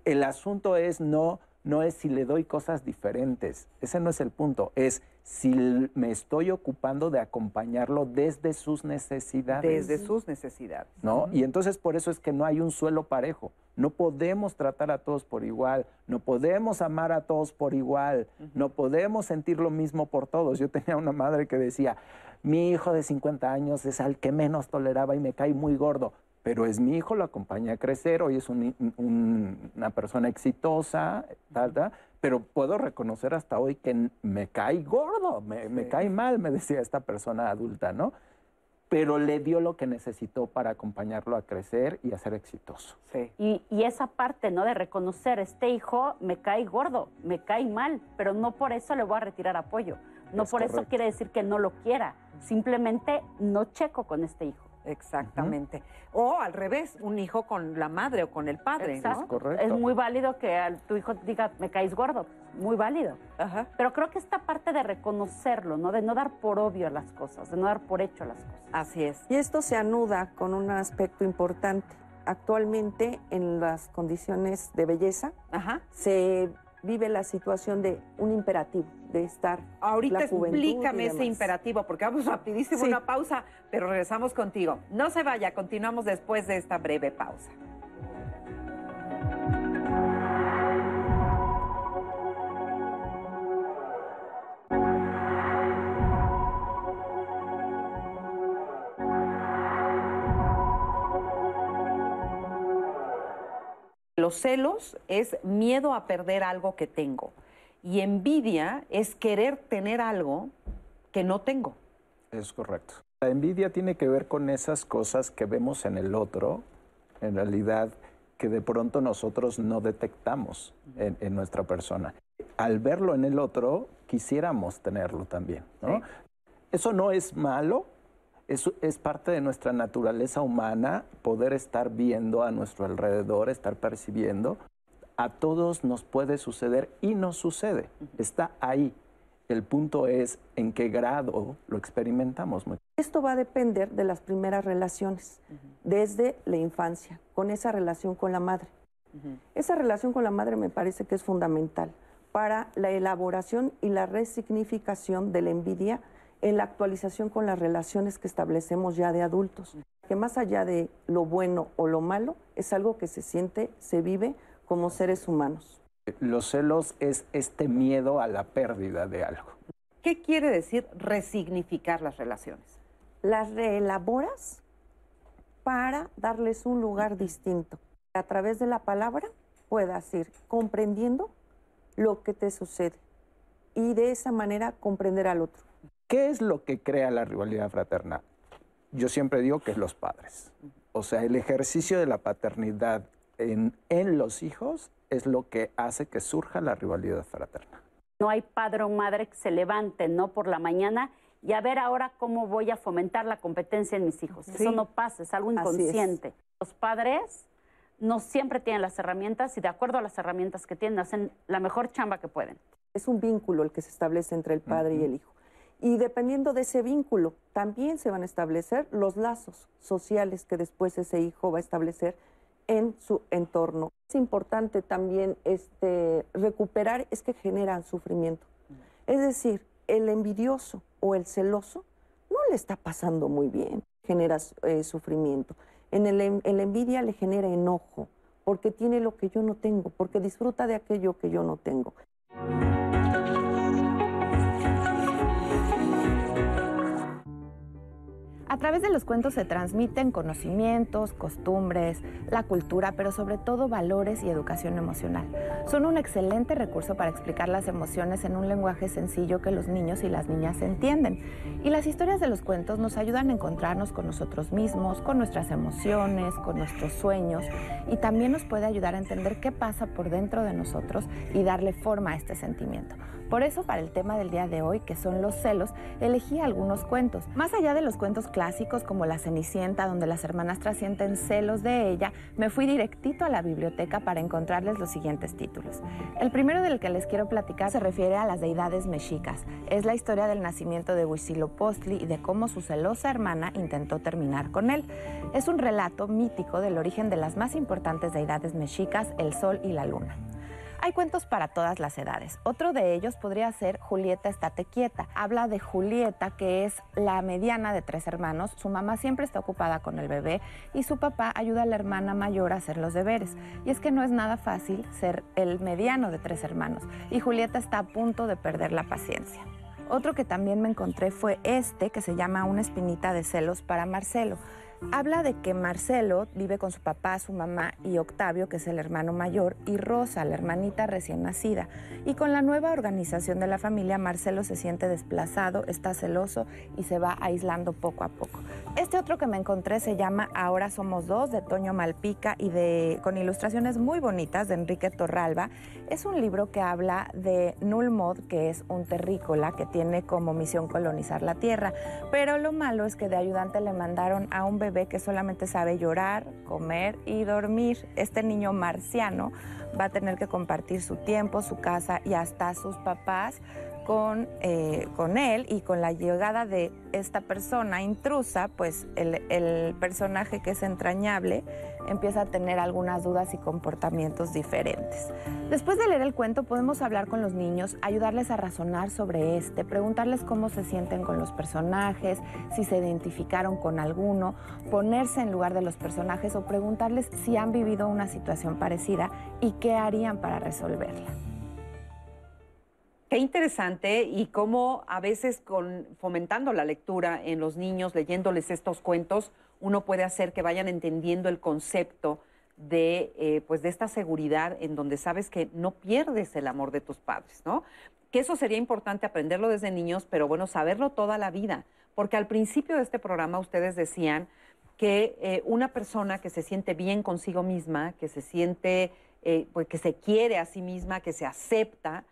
El asunto es no, no es si le doy cosas diferentes, ese no es el punto, es si me estoy ocupando de acompañarlo desde sus necesidades. Desde sus necesidades. ¿No? Y entonces por eso es que no hay un suelo parejo. No podemos tratar a todos por igual, no podemos amar a todos por igual, no podemos sentir lo mismo por todos. Yo tenía una madre que decía, mi hijo de 50 años es al que menos toleraba y me cae muy gordo, pero es mi hijo, lo acompaña a crecer, hoy es una persona exitosa, tal, pero puedo reconocer hasta hoy que me cae gordo, me, cae mal, me decía esta persona adulta, ¿no? Pero le dio lo que necesitó para acompañarlo a crecer y a ser exitoso. Sí. Y, y, esa parte, ¿no? De reconocer, este hijo me cae gordo, me cae mal, pero no por eso le voy a retirar apoyo. No por eso quiere decir que no lo quiera simplemente no checo con este hijo. Exactamente. O al revés, un hijo con la madre o con el padre. ¿no? Es, correcto. es muy válido que tu hijo diga, me caes gordo. Muy válido. Ajá. Pero creo que esta parte de reconocerlo, ¿no? De no dar por obvio las cosas, de no dar por hecho las cosas. Así es. Y esto se anuda con un aspecto importante. Actualmente, en las condiciones de belleza, Ajá. se vive la situación de un imperativo, de estar. Ahorita explícame ese imperativo, porque vamos rapidísimo una pausa, pero regresamos contigo. No se vaya, continuamos después de esta breve pausa. Los celos es miedo a perder algo que tengo. Y envidia es querer tener algo que no tengo. Es correcto. La envidia tiene que ver con esas cosas que vemos en el otro, en realidad que de pronto nosotros no detectamos en, nuestra persona. Al verlo en el otro, quisiéramos tenerlo también. Eso no es malo, es, es parte de nuestra naturaleza humana poder estar viendo a nuestro alrededor, estar percibiendo. A todos nos puede suceder y nos sucede. Está ahí. El punto es en qué grado lo experimentamos. Esto va a depender de las primeras relaciones, desde la infancia, con esa relación con la madre. Esa relación con la madre me parece que es fundamental para la elaboración y la resignificación de la envidia en la actualización con las relaciones que establecemos ya de adultos, que más allá de lo bueno o lo malo, es algo que se siente, se vive como seres humanos. Los celos es este miedo a la pérdida de algo. ¿Qué quiere decir resignificar las relaciones? Las reelaboras para darles un lugar distinto. A través de la palabra puedas ir comprendiendo lo que te sucede y de esa manera comprender al otro. ¿Qué es lo que crea la rivalidad fraterna? Yo siempre digo que es los padres. O sea, el ejercicio de la paternidad en, los hijos es lo que hace que surja la rivalidad fraterna. No hay padre o madre que se levante, ¿no? Por la mañana y a ver ahora cómo voy a fomentar la competencia en mis hijos. Eso no pasa, es algo inconsciente. Los padres no siempre tienen las herramientas y de acuerdo a las herramientas que tienen, hacen la mejor chamba que pueden. Es un vínculo el que se establece entre el padre y el hijo. Y dependiendo de ese vínculo, también se van a establecer los lazos sociales que después ese hijo va a establecer en su entorno. Es importante también este, recuperar, es que generan sufrimiento. Es decir, el envidioso o el celoso no le está pasando muy bien, genera eh, sufrimiento. En el, en la envidia le genera enojo, porque tiene lo que yo no tengo, porque disfruta de aquello que yo no tengo. Través de los cuentos se transmiten conocimientos, costumbres, la cultura, pero sobre todo valores y educación emocional. Son un excelente recurso para explicar las emociones en un lenguaje sencillo que los niños y las niñas entienden. Y las historias de los cuentos nos ayudan a encontrarnos con nosotros mismos, con nuestras emociones, con nuestros sueños y también nos puede ayudar a entender qué pasa por dentro de nosotros y darle forma a este sentimiento. Por eso, para el tema del día de hoy, que son los celos, elegí algunos cuentos. Más allá de los cuentos clásicos como La Cenicienta, donde las hermanas sienten celos de ella, me fui directito a la biblioteca para encontrarles los siguientes títulos. El primero del que les quiero platicar se refiere a las deidades mexicas. Es la historia del nacimiento de Huitzilopochtli y de cómo su celosa hermana intentó terminar con él. Es un relato mítico del origen de las más importantes deidades mexicas, el sol y la luna. Hay cuentos para todas las edades. Otro de ellos podría ser Julieta estate quieta. Habla de Julieta, que es la mediana de tres hermanos. Su mamá siempre está ocupada con el bebé y su papá ayuda a la hermana mayor a hacer los deberes. Y es que no es nada fácil ser el mediano de tres hermanos. Y Julieta está a punto de perder la paciencia. Otro que también me encontré fue este, que se llama Una espinita de celos para Marcelo. Habla de que Marcelo vive con su papá, su mamá y Octavio, que es el hermano mayor, y Rosa, la hermanita recién nacida. Y con la nueva organización de la familia, Marcelo se siente desplazado, está celoso y se va aislando poco a poco. Este otro que me encontré se llama Ahora somos dos, de Toño Malpica y de, con ilustraciones muy bonitas de Enrique Torralba. Es un libro que habla de Nulmod, que es un terrícola que tiene como misión colonizar la tierra. Pero lo malo es que de ayudante le mandaron a un bebé que solamente sabe llorar, comer y dormir. Este niño marciano va a tener que compartir su tiempo, su casa y hasta sus papás con, eh, con él y con la llegada de esta persona intrusa, pues el, personaje que es entrañable empieza a tener algunas dudas y comportamientos diferentes. Después de leer el cuento podemos hablar con los niños, ayudarles a razonar sobre este, preguntarles cómo se sienten con los personajes, si se identificaron con alguno, ponerse en lugar de los personajes o preguntarles si han vivido una situación parecida y qué harían para resolverla. Qué interesante y cómo a veces con, fomentando la lectura en los niños, leyéndoles estos cuentos, uno puede hacer que vayan entendiendo el concepto de, eh, pues de esta seguridad en donde sabes que no pierdes el amor de tus padres, ¿no? Que eso sería importante aprenderlo desde niños, pero bueno, saberlo toda la vida, porque al principio de este programa ustedes decían que eh, una persona que se siente bien consigo misma, que se siente, eh, pues que se quiere a sí misma, que se acepta,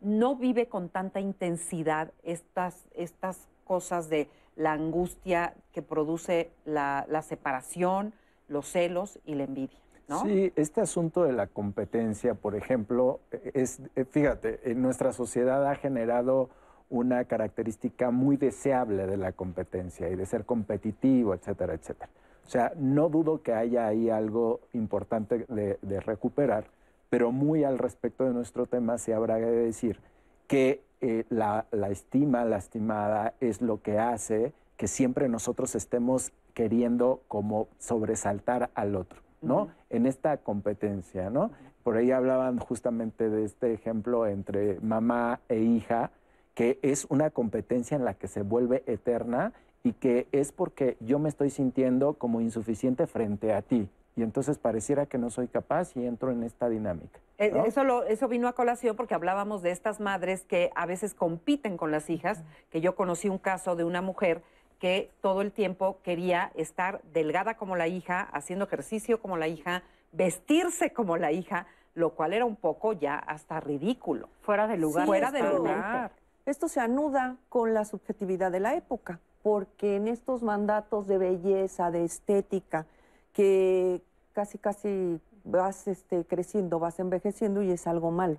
no vive con tanta intensidad estas, estas cosas de la angustia que produce la, separación, los celos y la envidia. ¿no? Sí, este asunto de la competencia, por ejemplo, es, eh, fíjate, en nuestra sociedad ha generado una característica muy deseable de la competencia y de ser competitivo, etcétera, etcétera. O sea, no dudo que haya ahí algo importante de recuperar, pero muy al respecto de nuestro tema se habrá de decir que eh, la, estima, la estimada, es lo que hace que siempre nosotros estemos queriendo como sobresaltar al otro, ¿no? En esta competencia, ¿no? Por ahí hablaban justamente de este ejemplo entre mamá e hija, que es una competencia en la que se vuelve eterna y que es porque yo me estoy sintiendo como insuficiente frente a ti, y entonces pareciera que no soy capaz y entro en esta dinámica. Eh, eso, eso vino a colación porque hablábamos de estas madres que a veces compiten con las hijas, que yo conocí un caso de una mujer que todo el tiempo quería estar delgada como la hija, haciendo ejercicio como la hija, vestirse como la hija, lo cual era un poco ya hasta ridículo. Fuera de lugar. Fuera de lugar. Esto se anuda con la subjetividad de la época, porque en estos mandatos de belleza, de estética, que casi, casi vas este, creciendo, vas envejeciendo y es algo malo.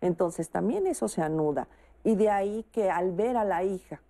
Entonces también eso se anuda. Y de ahí que al ver a la hija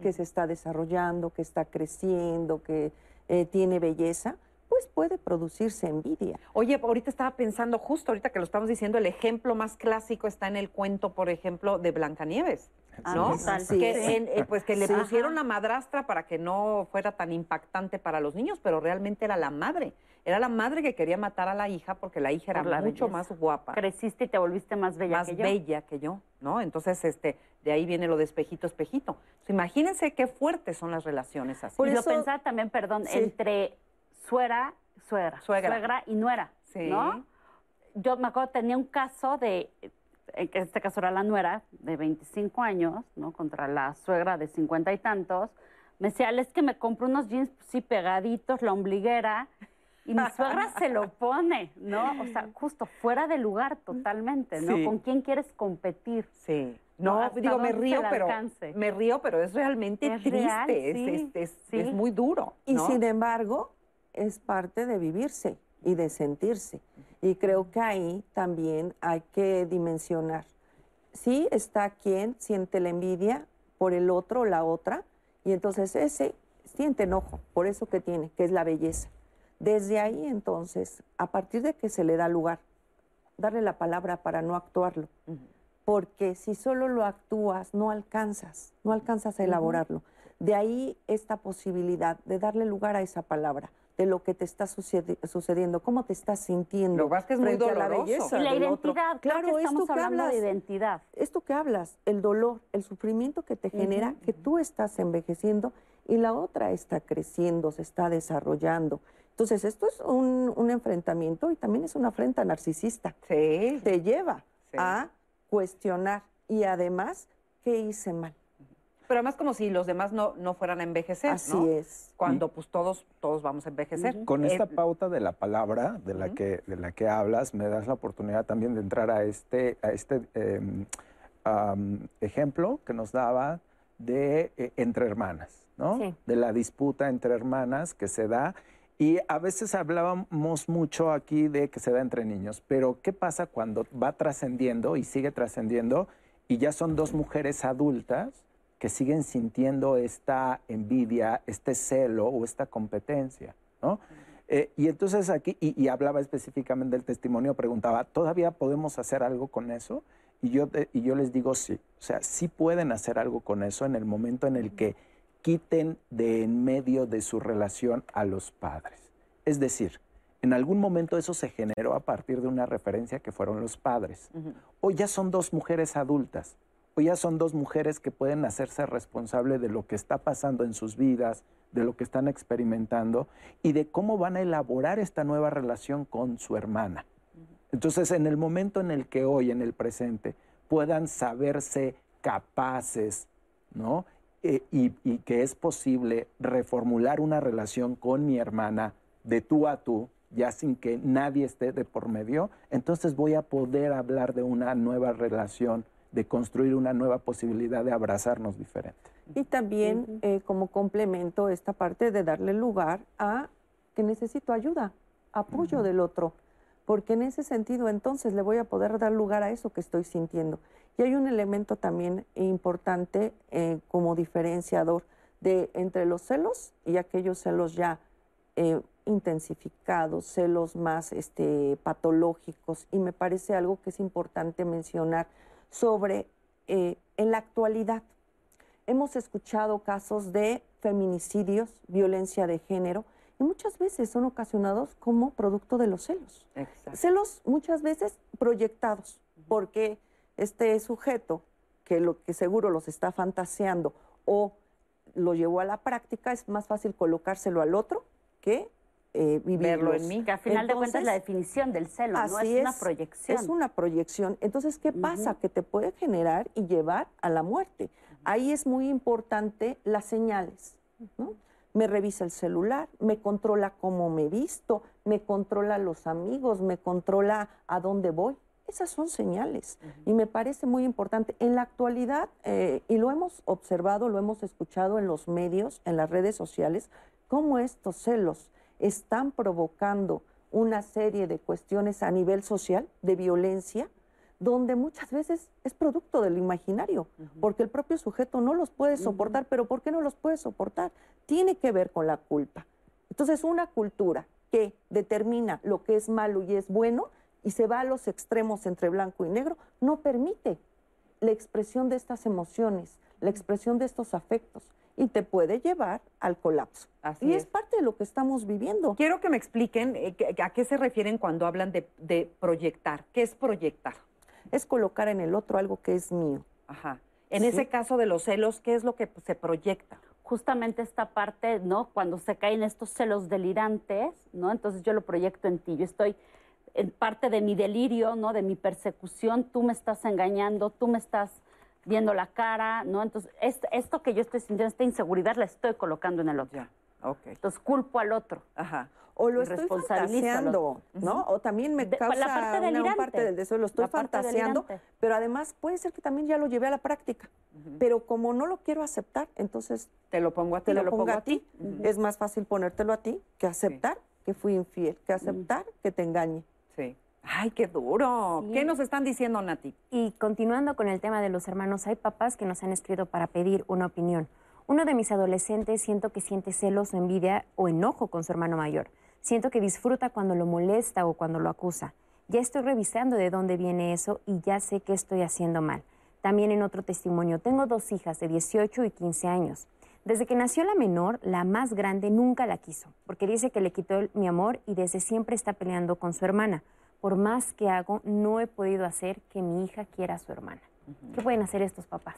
que se está desarrollando, que está creciendo, que eh, tiene belleza, pues puede producirse envidia. Oye, ahorita estaba pensando, justo ahorita que lo estamos diciendo, el ejemplo más clásico está en el cuento, por ejemplo, de Blancanieves. Ah, ¿no? total. Que, Sí. en- eh, pues que le Sí. pusieron a madrastra para que no fuera tan impactante para los niños, pero realmente era la madre. Era la madre que quería matar a la hija porque la hija era Por la mucho belleza. más guapa. Creciste y te volviste más bella más que yo. bella que yo, ¿no? Entonces, este, de ahí viene lo de espejito, espejito. Entonces, imagínense qué fuertes son las relaciones así. y lo pensaba también, perdón, Sí. entre suera, suegra, Suegra. y nuera, Sí. ¿no? Yo me acuerdo, tenía un caso de, en que este caso era la nuera, de 25 años, ¿no? Contra la suegra de 50 y tantos. Me decía, "Ale, es que me compro unos jeans sí pegaditos, la ombliguera, y mi suegra se lo pone, ¿no? O sea, justo fuera de lugar totalmente, ¿no? Sí. ¿Con quién quieres competir? Sí. No, ¿Hasta digo, me río, pero alcance? me río, pero es realmente Es triste, real, es, sí, es- es- sí. es muy duro. Y sin embargo, es parte de vivirse y de sentirse. Y creo que ahí también hay que dimensionar. Sí está quien siente la envidia por el otro o la otra, y entonces ese siente enojo por eso que tiene, que es la belleza. Desde ahí entonces, a partir de que se le da lugar, darle la palabra para no actuarlo. Porque si solo lo actúas, no alcanzas, no alcanzas a elaborarlo. De ahí esta posibilidad de darle lugar a esa palabra, de lo que te está sucedi- sucediendo, cómo te estás sintiendo. Lo es que es muy frente a la doloroso. belleza Y la identidad, Claro, que estamos esto que hablando de hablas, identidad. esto que hablas, el dolor, el sufrimiento que te genera, que tú estás envejeciendo y la otra está creciendo, se está desarrollando. Entonces, esto es un, un enfrentamiento y también es una afrenta narcisista. Sí. Te lleva Sí. a cuestionar y además, ¿qué hice mal? Pero además como si los demás no, no fueran a envejecer, Así ¿no? es. Cuando pues todos, todos vamos a envejecer. Con esta Eh, pauta de la palabra de la, que, de la que hablas, me das la oportunidad también de entrar a este, a este em, am, ejemplo que nos daba de eh, entre hermanas, ¿no? Sí. De la disputa entre hermanas que se da. Y a veces hablábamos mucho aquí de que se da entre niños, pero ¿qué pasa cuando va trascendiendo y sigue trascendiendo y ya son dos mujeres adultas que siguen sintiendo esta envidia, este celo o esta competencia, ¿no? Eh, y entonces aquí, y, y hablaba específicamente del testimonio, preguntaba, ¿todavía podemos hacer algo con eso? Y yo, y yo les digo sí, o sea, sí pueden hacer algo con eso en el momento en el que quiten de en medio de su relación a los padres. Es decir, en algún momento eso se generó a partir de una referencia que fueron los padres. Hoy ya son dos mujeres adultas, hoy ya son dos mujeres que pueden hacerse responsable de lo que está pasando en sus vidas, de lo que están experimentando y de cómo van a elaborar esta nueva relación con su hermana. Entonces, en el momento en el que hoy, en el presente, puedan saberse capaces, ¿no? Eh, y, y que es posible reformular una relación con mi hermana de tú a tú, ya sin que nadie esté de por medio, entonces voy a poder hablar de una nueva relación, de construir una nueva posibilidad de abrazarnos diferente. Y también eh, como complemento esta parte de darle lugar a que necesito ayuda, apoyo del otro, porque en ese sentido entonces le voy a poder dar lugar a eso que estoy sintiendo. Y hay un elemento también importante eh, como diferenciador de entre los celos y aquellos celos ya eh, intensificados, celos más este, patológicos, y me parece algo que es importante mencionar sobre eh, en la actualidad. Hemos escuchado casos de feminicidios, violencia de género, y muchas veces son ocasionados como producto de los celos. Exacto. Celos muchas veces proyectados, porque este sujeto que lo que seguro los está fantaseando o lo llevó a la práctica, es más fácil colocárselo al otro que eh, vivirlos. Verlo en mí. Que a final de cuentas es la Entonces, definición del celo, ¿no? Es una es, proyección. Es una proyección. Entonces, ¿qué pasa? Que te puede generar y llevar a la muerte. Ahí es muy importante las señales. ¿no? Me revisa el celular, me controla cómo me visto, me controla los amigos, me controla a dónde voy. Esas son señales. Y me parece muy importante. En la actualidad, eh, y lo hemos observado, lo hemos escuchado en los medios, en las redes sociales, cómo estos celos están provocando una serie de cuestiones a nivel social, de violencia, donde muchas veces es producto del imaginario, porque el propio sujeto no los puede soportar, pero ¿por qué no los puede soportar? Tiene que ver con la culpa. Entonces, una cultura que determina lo que es malo y es bueno y se va a los extremos entre blanco y negro, no permite la expresión de estas emociones, la expresión de estos afectos y te puede llevar al colapso. Así y es. es parte de lo que estamos viviendo. Quiero que me expliquen eh, a qué se refieren cuando hablan de, de proyectar. ¿Qué es proyectar? Es colocar en el otro algo que es mío. Ajá. En Sí. ese caso de los celos, ¿qué es lo que se proyecta? justamente esta parte, ¿no? Cuando se caen estos celos delirantes, ¿no? Entonces yo lo proyecto en ti. Yo estoy en parte de mi delirio, ¿no? De mi persecución. Tú me estás engañando, tú me estás viendo la cara, ¿no? Entonces est- esto que yo estoy sintiendo, esta inseguridad, la estoy colocando en el otro. Ya, ok. Entonces culpo al otro. Ajá. O lo estoy fantaseando. ¿no? O también me De- causa la parte una- delirante. parte del deseo, lo estoy La fantaseando, pero además puede ser que también ya lo llevé a la práctica. Pero como no lo quiero aceptar, entonces Te lo pongo a ti, te lo, lo pongo pongo a ti. Es más fácil ponértelo a ti que aceptar que fui infiel, que aceptar que te engañe. Sí. Ay, qué duro. Sí. ¿Qué nos están diciendo, Nati? Y continuando con el tema de los hermanos, hay papás que nos han escrito para pedir una opinión. Uno de mis adolescentes siento que siente celos o envidia o enojo con su hermano mayor. Siento que disfruta cuando lo molesta o cuando lo acusa. Ya estoy revisando de dónde viene eso y ya sé que estoy haciendo mal. También en otro testimonio, tengo dos hijas de 18 y 15 años. Desde que nació la menor, la más grande nunca la quiso, porque dice que le quitó el- mi amor y desde siempre está peleando con su hermana. Por más que hago, no he podido hacer que mi hija quiera a su hermana. ¿Qué pueden hacer estos papás?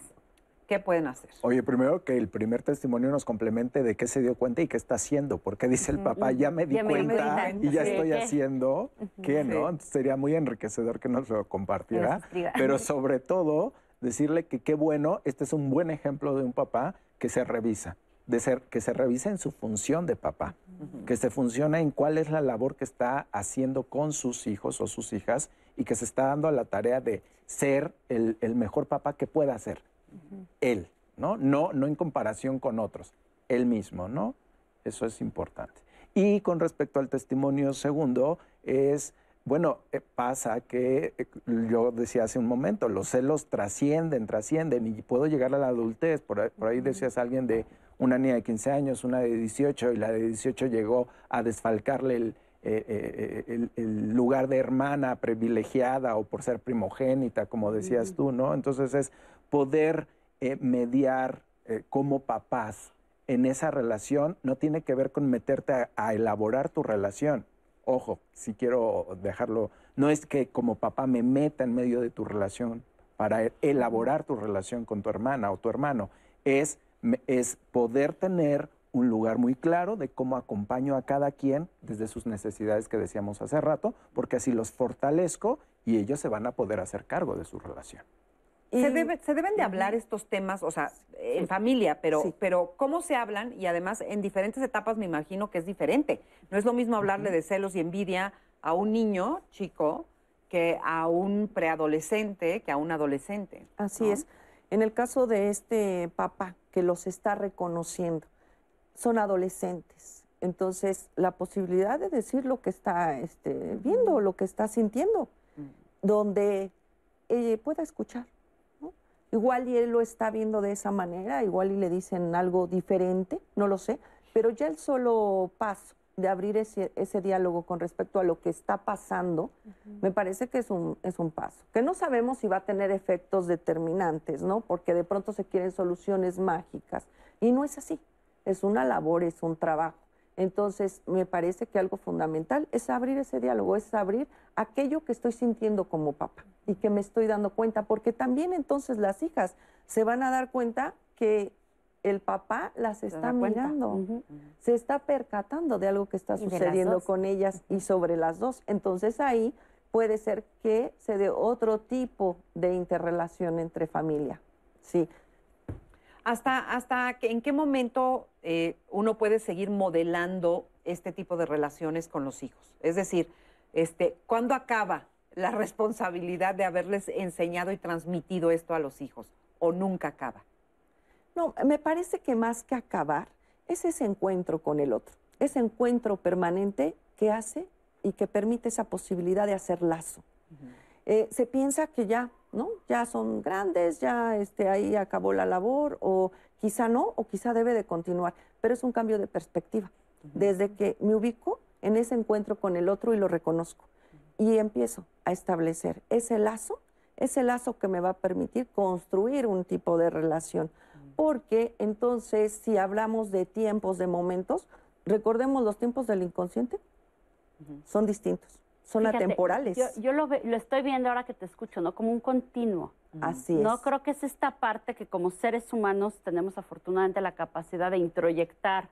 ¿Qué pueden hacer? Oye, primero que el primer testimonio nos complemente de qué se dio cuenta y qué está haciendo, porque dice el papá, ya me di Ya me di cuenta y ya Sí. estoy ¿Qué? haciendo, ¿qué, no? Entonces, sería muy enriquecedor que nos lo compartiera, pero sobre todo decirle que qué bueno, este es un buen ejemplo de un papá que se revisa, de ser, que se revisa en su función de papá, que se funciona en cuál es la labor que está haciendo con sus hijos o sus hijas y que se está dando a la tarea de ser el, el mejor papá que pueda ser él, ¿no? ¿no? No en comparación con otros, él mismo, ¿no? Eso es importante. Y con respecto al testimonio segundo, es, bueno, eh, pasa que eh, yo decía hace un momento, los celos trascienden, trascienden y puedo llegar a la adultez. Por ahí, por ahí decías alguien de una niña de 15 años, una de 18, y la de 18 llegó a desfalcarle el, eh, eh, el- el lugar de hermana privilegiada o por ser primogénita, como decías tú, ¿no? Entonces es poder eh, mediar eh, como papás en esa relación no tiene que ver con meterte a, a elaborar tu relación. Ojo, si quiero dejarlo, no es que como papá me meta en medio de tu relación para elaborar tu relación con tu hermana o tu hermano, es, es poder tener un lugar muy claro de cómo acompaño a cada quien desde sus necesidades que decíamos hace rato, porque así los fortalezco y ellos se van a poder hacer cargo de su relación. Se, debe- se deben de hablar estos temas, o sea, en familia, pero, Sí. pero cómo se hablan y además en diferentes etapas me imagino que es diferente. No es lo mismo hablarle de celos y envidia a un niño chico que a un preadolescente, que a un adolescente. Así ¿no? es. En el caso de este papá que los está reconociendo, son adolescentes. Entonces, la posibilidad de decir lo que está este, viendo, lo que está sintiendo, donde eh, pueda escuchar. ¿no? Igual y él lo está viendo de esa manera, igual y le dicen algo diferente, no lo sé, pero ya el solo paso de abrir ese, ese diálogo con respecto a lo que está pasando, me parece que es un, es un paso. Que no sabemos si va a tener efectos determinantes, ¿no? Porque de pronto se quieren soluciones mágicas. Y no es así. Es una labor, es un trabajo. Entonces, me parece que algo fundamental es abrir ese diálogo, es abrir aquello que estoy sintiendo como papá y que me estoy dando cuenta, porque también entonces las hijas se van a dar cuenta que el papá las está mirando, se está percatando de algo que está sucediendo con ellas y sobre las dos. Entonces ahí puede ser que se dé otro tipo de interrelación entre familia. Sí, ¿Hasta, hasta que- en qué momento eh, uno puede seguir modelando este tipo de relaciones con los hijos? Es decir, este, ¿cuándo acaba la responsabilidad de haberles enseñado y transmitido esto a los hijos? ¿O nunca acaba? No, me parece que más que acabar es ese encuentro con el otro, ese encuentro permanente que hace y que permite esa posibilidad de hacer lazo. Eh, se piensa que ya, ¿no? Ya son grandes, ya este, ahí acabó la labor, o quizá no, o quizá debe de continuar, pero es un cambio de perspectiva. Desde que me ubico en ese encuentro con el otro y lo reconozco, y empiezo a establecer ese lazo ese lazo que me va a permitir construir un tipo de relación. Porque entonces, si hablamos de tiempos, de momentos, recordemos los tiempos del inconsciente, son distintos, son Fíjate, atemporales. Yo, yo lo, ve- lo estoy viendo ahora que te escucho, ¿no? Como un continuo. Así No es. creo que es esta parte que como seres humanos tenemos afortunadamente la capacidad de introyectar,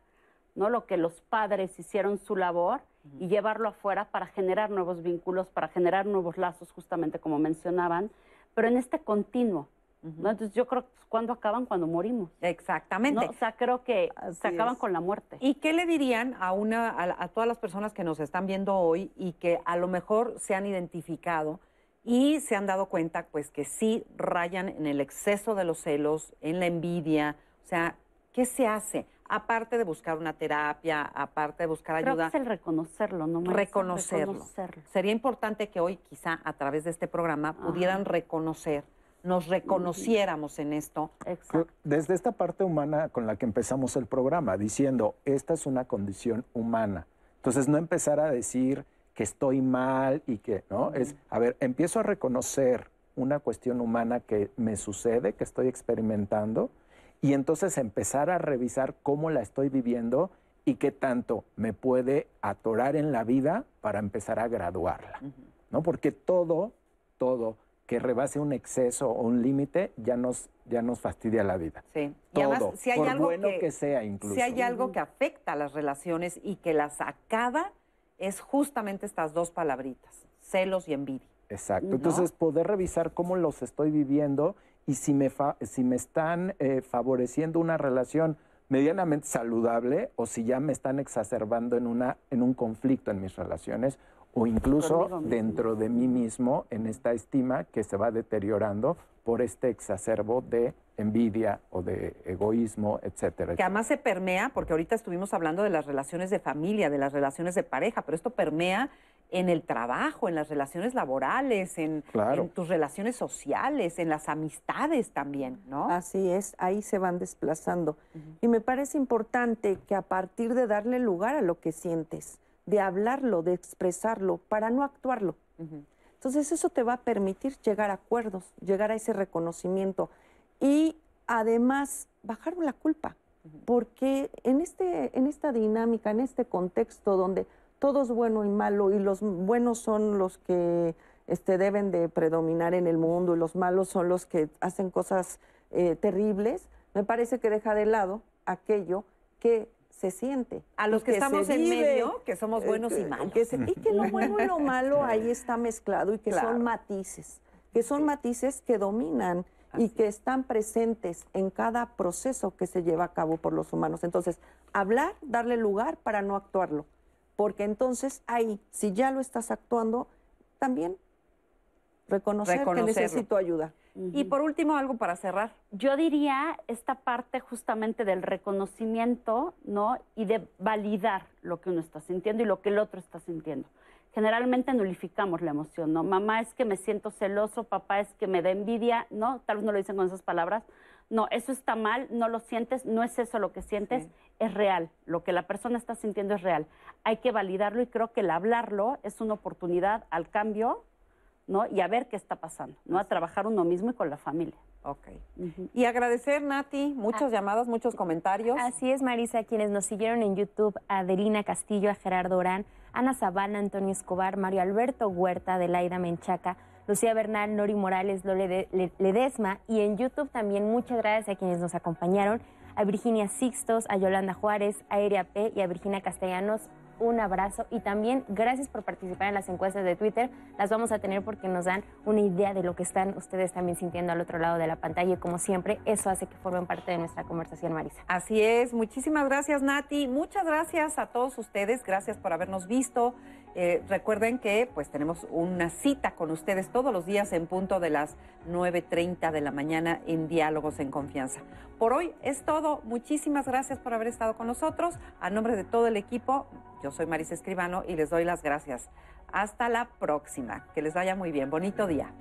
¿no? Lo que los padres hicieron su labor y llevarlo afuera para generar nuevos vínculos, para generar nuevos lazos, justamente como mencionaban, pero en este continuo. ¿No? Entonces yo creo que cuando acaban, cuando morimos. Exactamente. ¿no? O sea, creo que Así se acaban es. con la muerte. ¿Y qué le dirían a una a, a todas las personas que nos están viendo hoy y que a lo mejor se han identificado y se han dado cuenta pues que sí rayan en el exceso de los celos, en la envidia, o sea, ¿qué se hace? Aparte de buscar una terapia, aparte de buscar Creo ayuda, que es el reconocerlo, ¿no? Marisa? reconocerlo. Reconocerlo. Sería importante que hoy quizá a través de este programa pudieran reconocer, nos reconociéramos en esto. Exacto. Desde esta parte humana con la que empezamos el programa, diciendo, esta es una condición humana. Entonces, no empezar a decir que estoy mal y que, ¿no? Es, a ver, empiezo a reconocer una cuestión humana que me sucede, que estoy experimentando, y entonces empezar a revisar cómo la estoy viviendo y qué tanto me puede atorar en la vida para empezar a graduarla, ¿no? Porque todo, todo que rebase un exceso o un límite ya nos, ya nos fastidia la vida. Sí. Y Todo, además, si hay por algo bueno que, que sea incluso. Si hay algo que afecta a las relaciones y que las acaba, es justamente estas dos palabritas, celos y envidia. Exacto. ¿no? Entonces, poder revisar cómo los estoy viviendo y si me, fa- si me están eh, favoreciendo una relación medianamente saludable o si ya me están exacerbando en, una, en un conflicto en mis relaciones o incluso dentro de mí mismo en esta estima que se va deteriorando por este exacerbo de envidia o de egoísmo, etcétera. Que además se permea, porque ahorita estuvimos hablando de las relaciones de familia, de las relaciones de pareja, pero esto permea en el trabajo, en las relaciones laborales, en, Claro. en tus relaciones sociales, en las amistades también, ¿no? Así es, ahí se van desplazando. Y me parece importante que a partir de darle lugar a lo que sientes, de hablarlo, de expresarlo, para no actuarlo. Entonces eso te va a permitir llegar a acuerdos, llegar a ese reconocimiento y además bajar la culpa, porque en, este, en esta dinámica, en este contexto donde todo es bueno y malo y los buenos son los que este, deben de predominar en el mundo y los malos son los que hacen cosas eh, terribles, me parece que deja de lado aquello que se siente. A los que estamos en vive, medio, que somos eh, buenos y que- malos. que se- y que lo bueno y lo malo ahí está mezclado y que Claro. son matices, que son matices que dominan y que están presentes en cada proceso que se lleva a cabo por los humanos. Entonces, hablar, darle lugar para no actuarlo, porque entonces ahí, si ya lo estás actuando, también reconocer que necesito ayuda. Y por último, algo para cerrar. Yo diría esta parte justamente del reconocimiento, ¿no? Y de validar lo que uno está sintiendo y lo que el otro está sintiendo. Generalmente nulificamos la emoción, ¿no? Mamá es que me siento celoso, papá es que me da envidia, ¿no? Tal vez no lo dicen con esas palabras. No, eso está mal, no lo sientes, no es eso lo que sientes, es real. Lo que la persona está sintiendo es real. Hay que validarlo y creo que el hablarlo es una oportunidad al cambio, ¿no? Y a ver qué está pasando, ¿no? A trabajar uno mismo y con la familia. Ok. Y agradecer, Nati, muchas llamadas, muchos comentarios. Así es, Marisa, a quienes nos siguieron en YouTube, a Adelina Castillo, a Gerardo Orán, Ana Sabana, Antonio Escobar, Mario Alberto Huerta, Adelaida Menchaca, Lucía Bernal, Nori Morales, Lole de- Le- Ledesma y en YouTube también muchas gracias a quienes nos acompañaron, a Virginia Sixtos, a Yolanda Juárez, a Eria P y a Virginia Castellanos. Un abrazo y también gracias por participar en las encuestas de Twitter. Las vamos a tener porque nos dan una idea de lo que están ustedes también sintiendo al otro lado de la pantalla y como siempre eso hace que formen parte de nuestra conversación, Marisa. Así es, muchísimas gracias Nati, muchas gracias a todos ustedes, gracias por habernos visto. Eh, recuerden que pues tenemos una cita con ustedes todos los días en punto de las 9.30 de la mañana en Diálogos en Confianza. Por hoy es todo, muchísimas gracias por haber estado con nosotros. A nombre de todo el equipo, yo soy Marisa Escribano y les doy las gracias. Hasta la próxima, que les vaya muy bien, bonito día.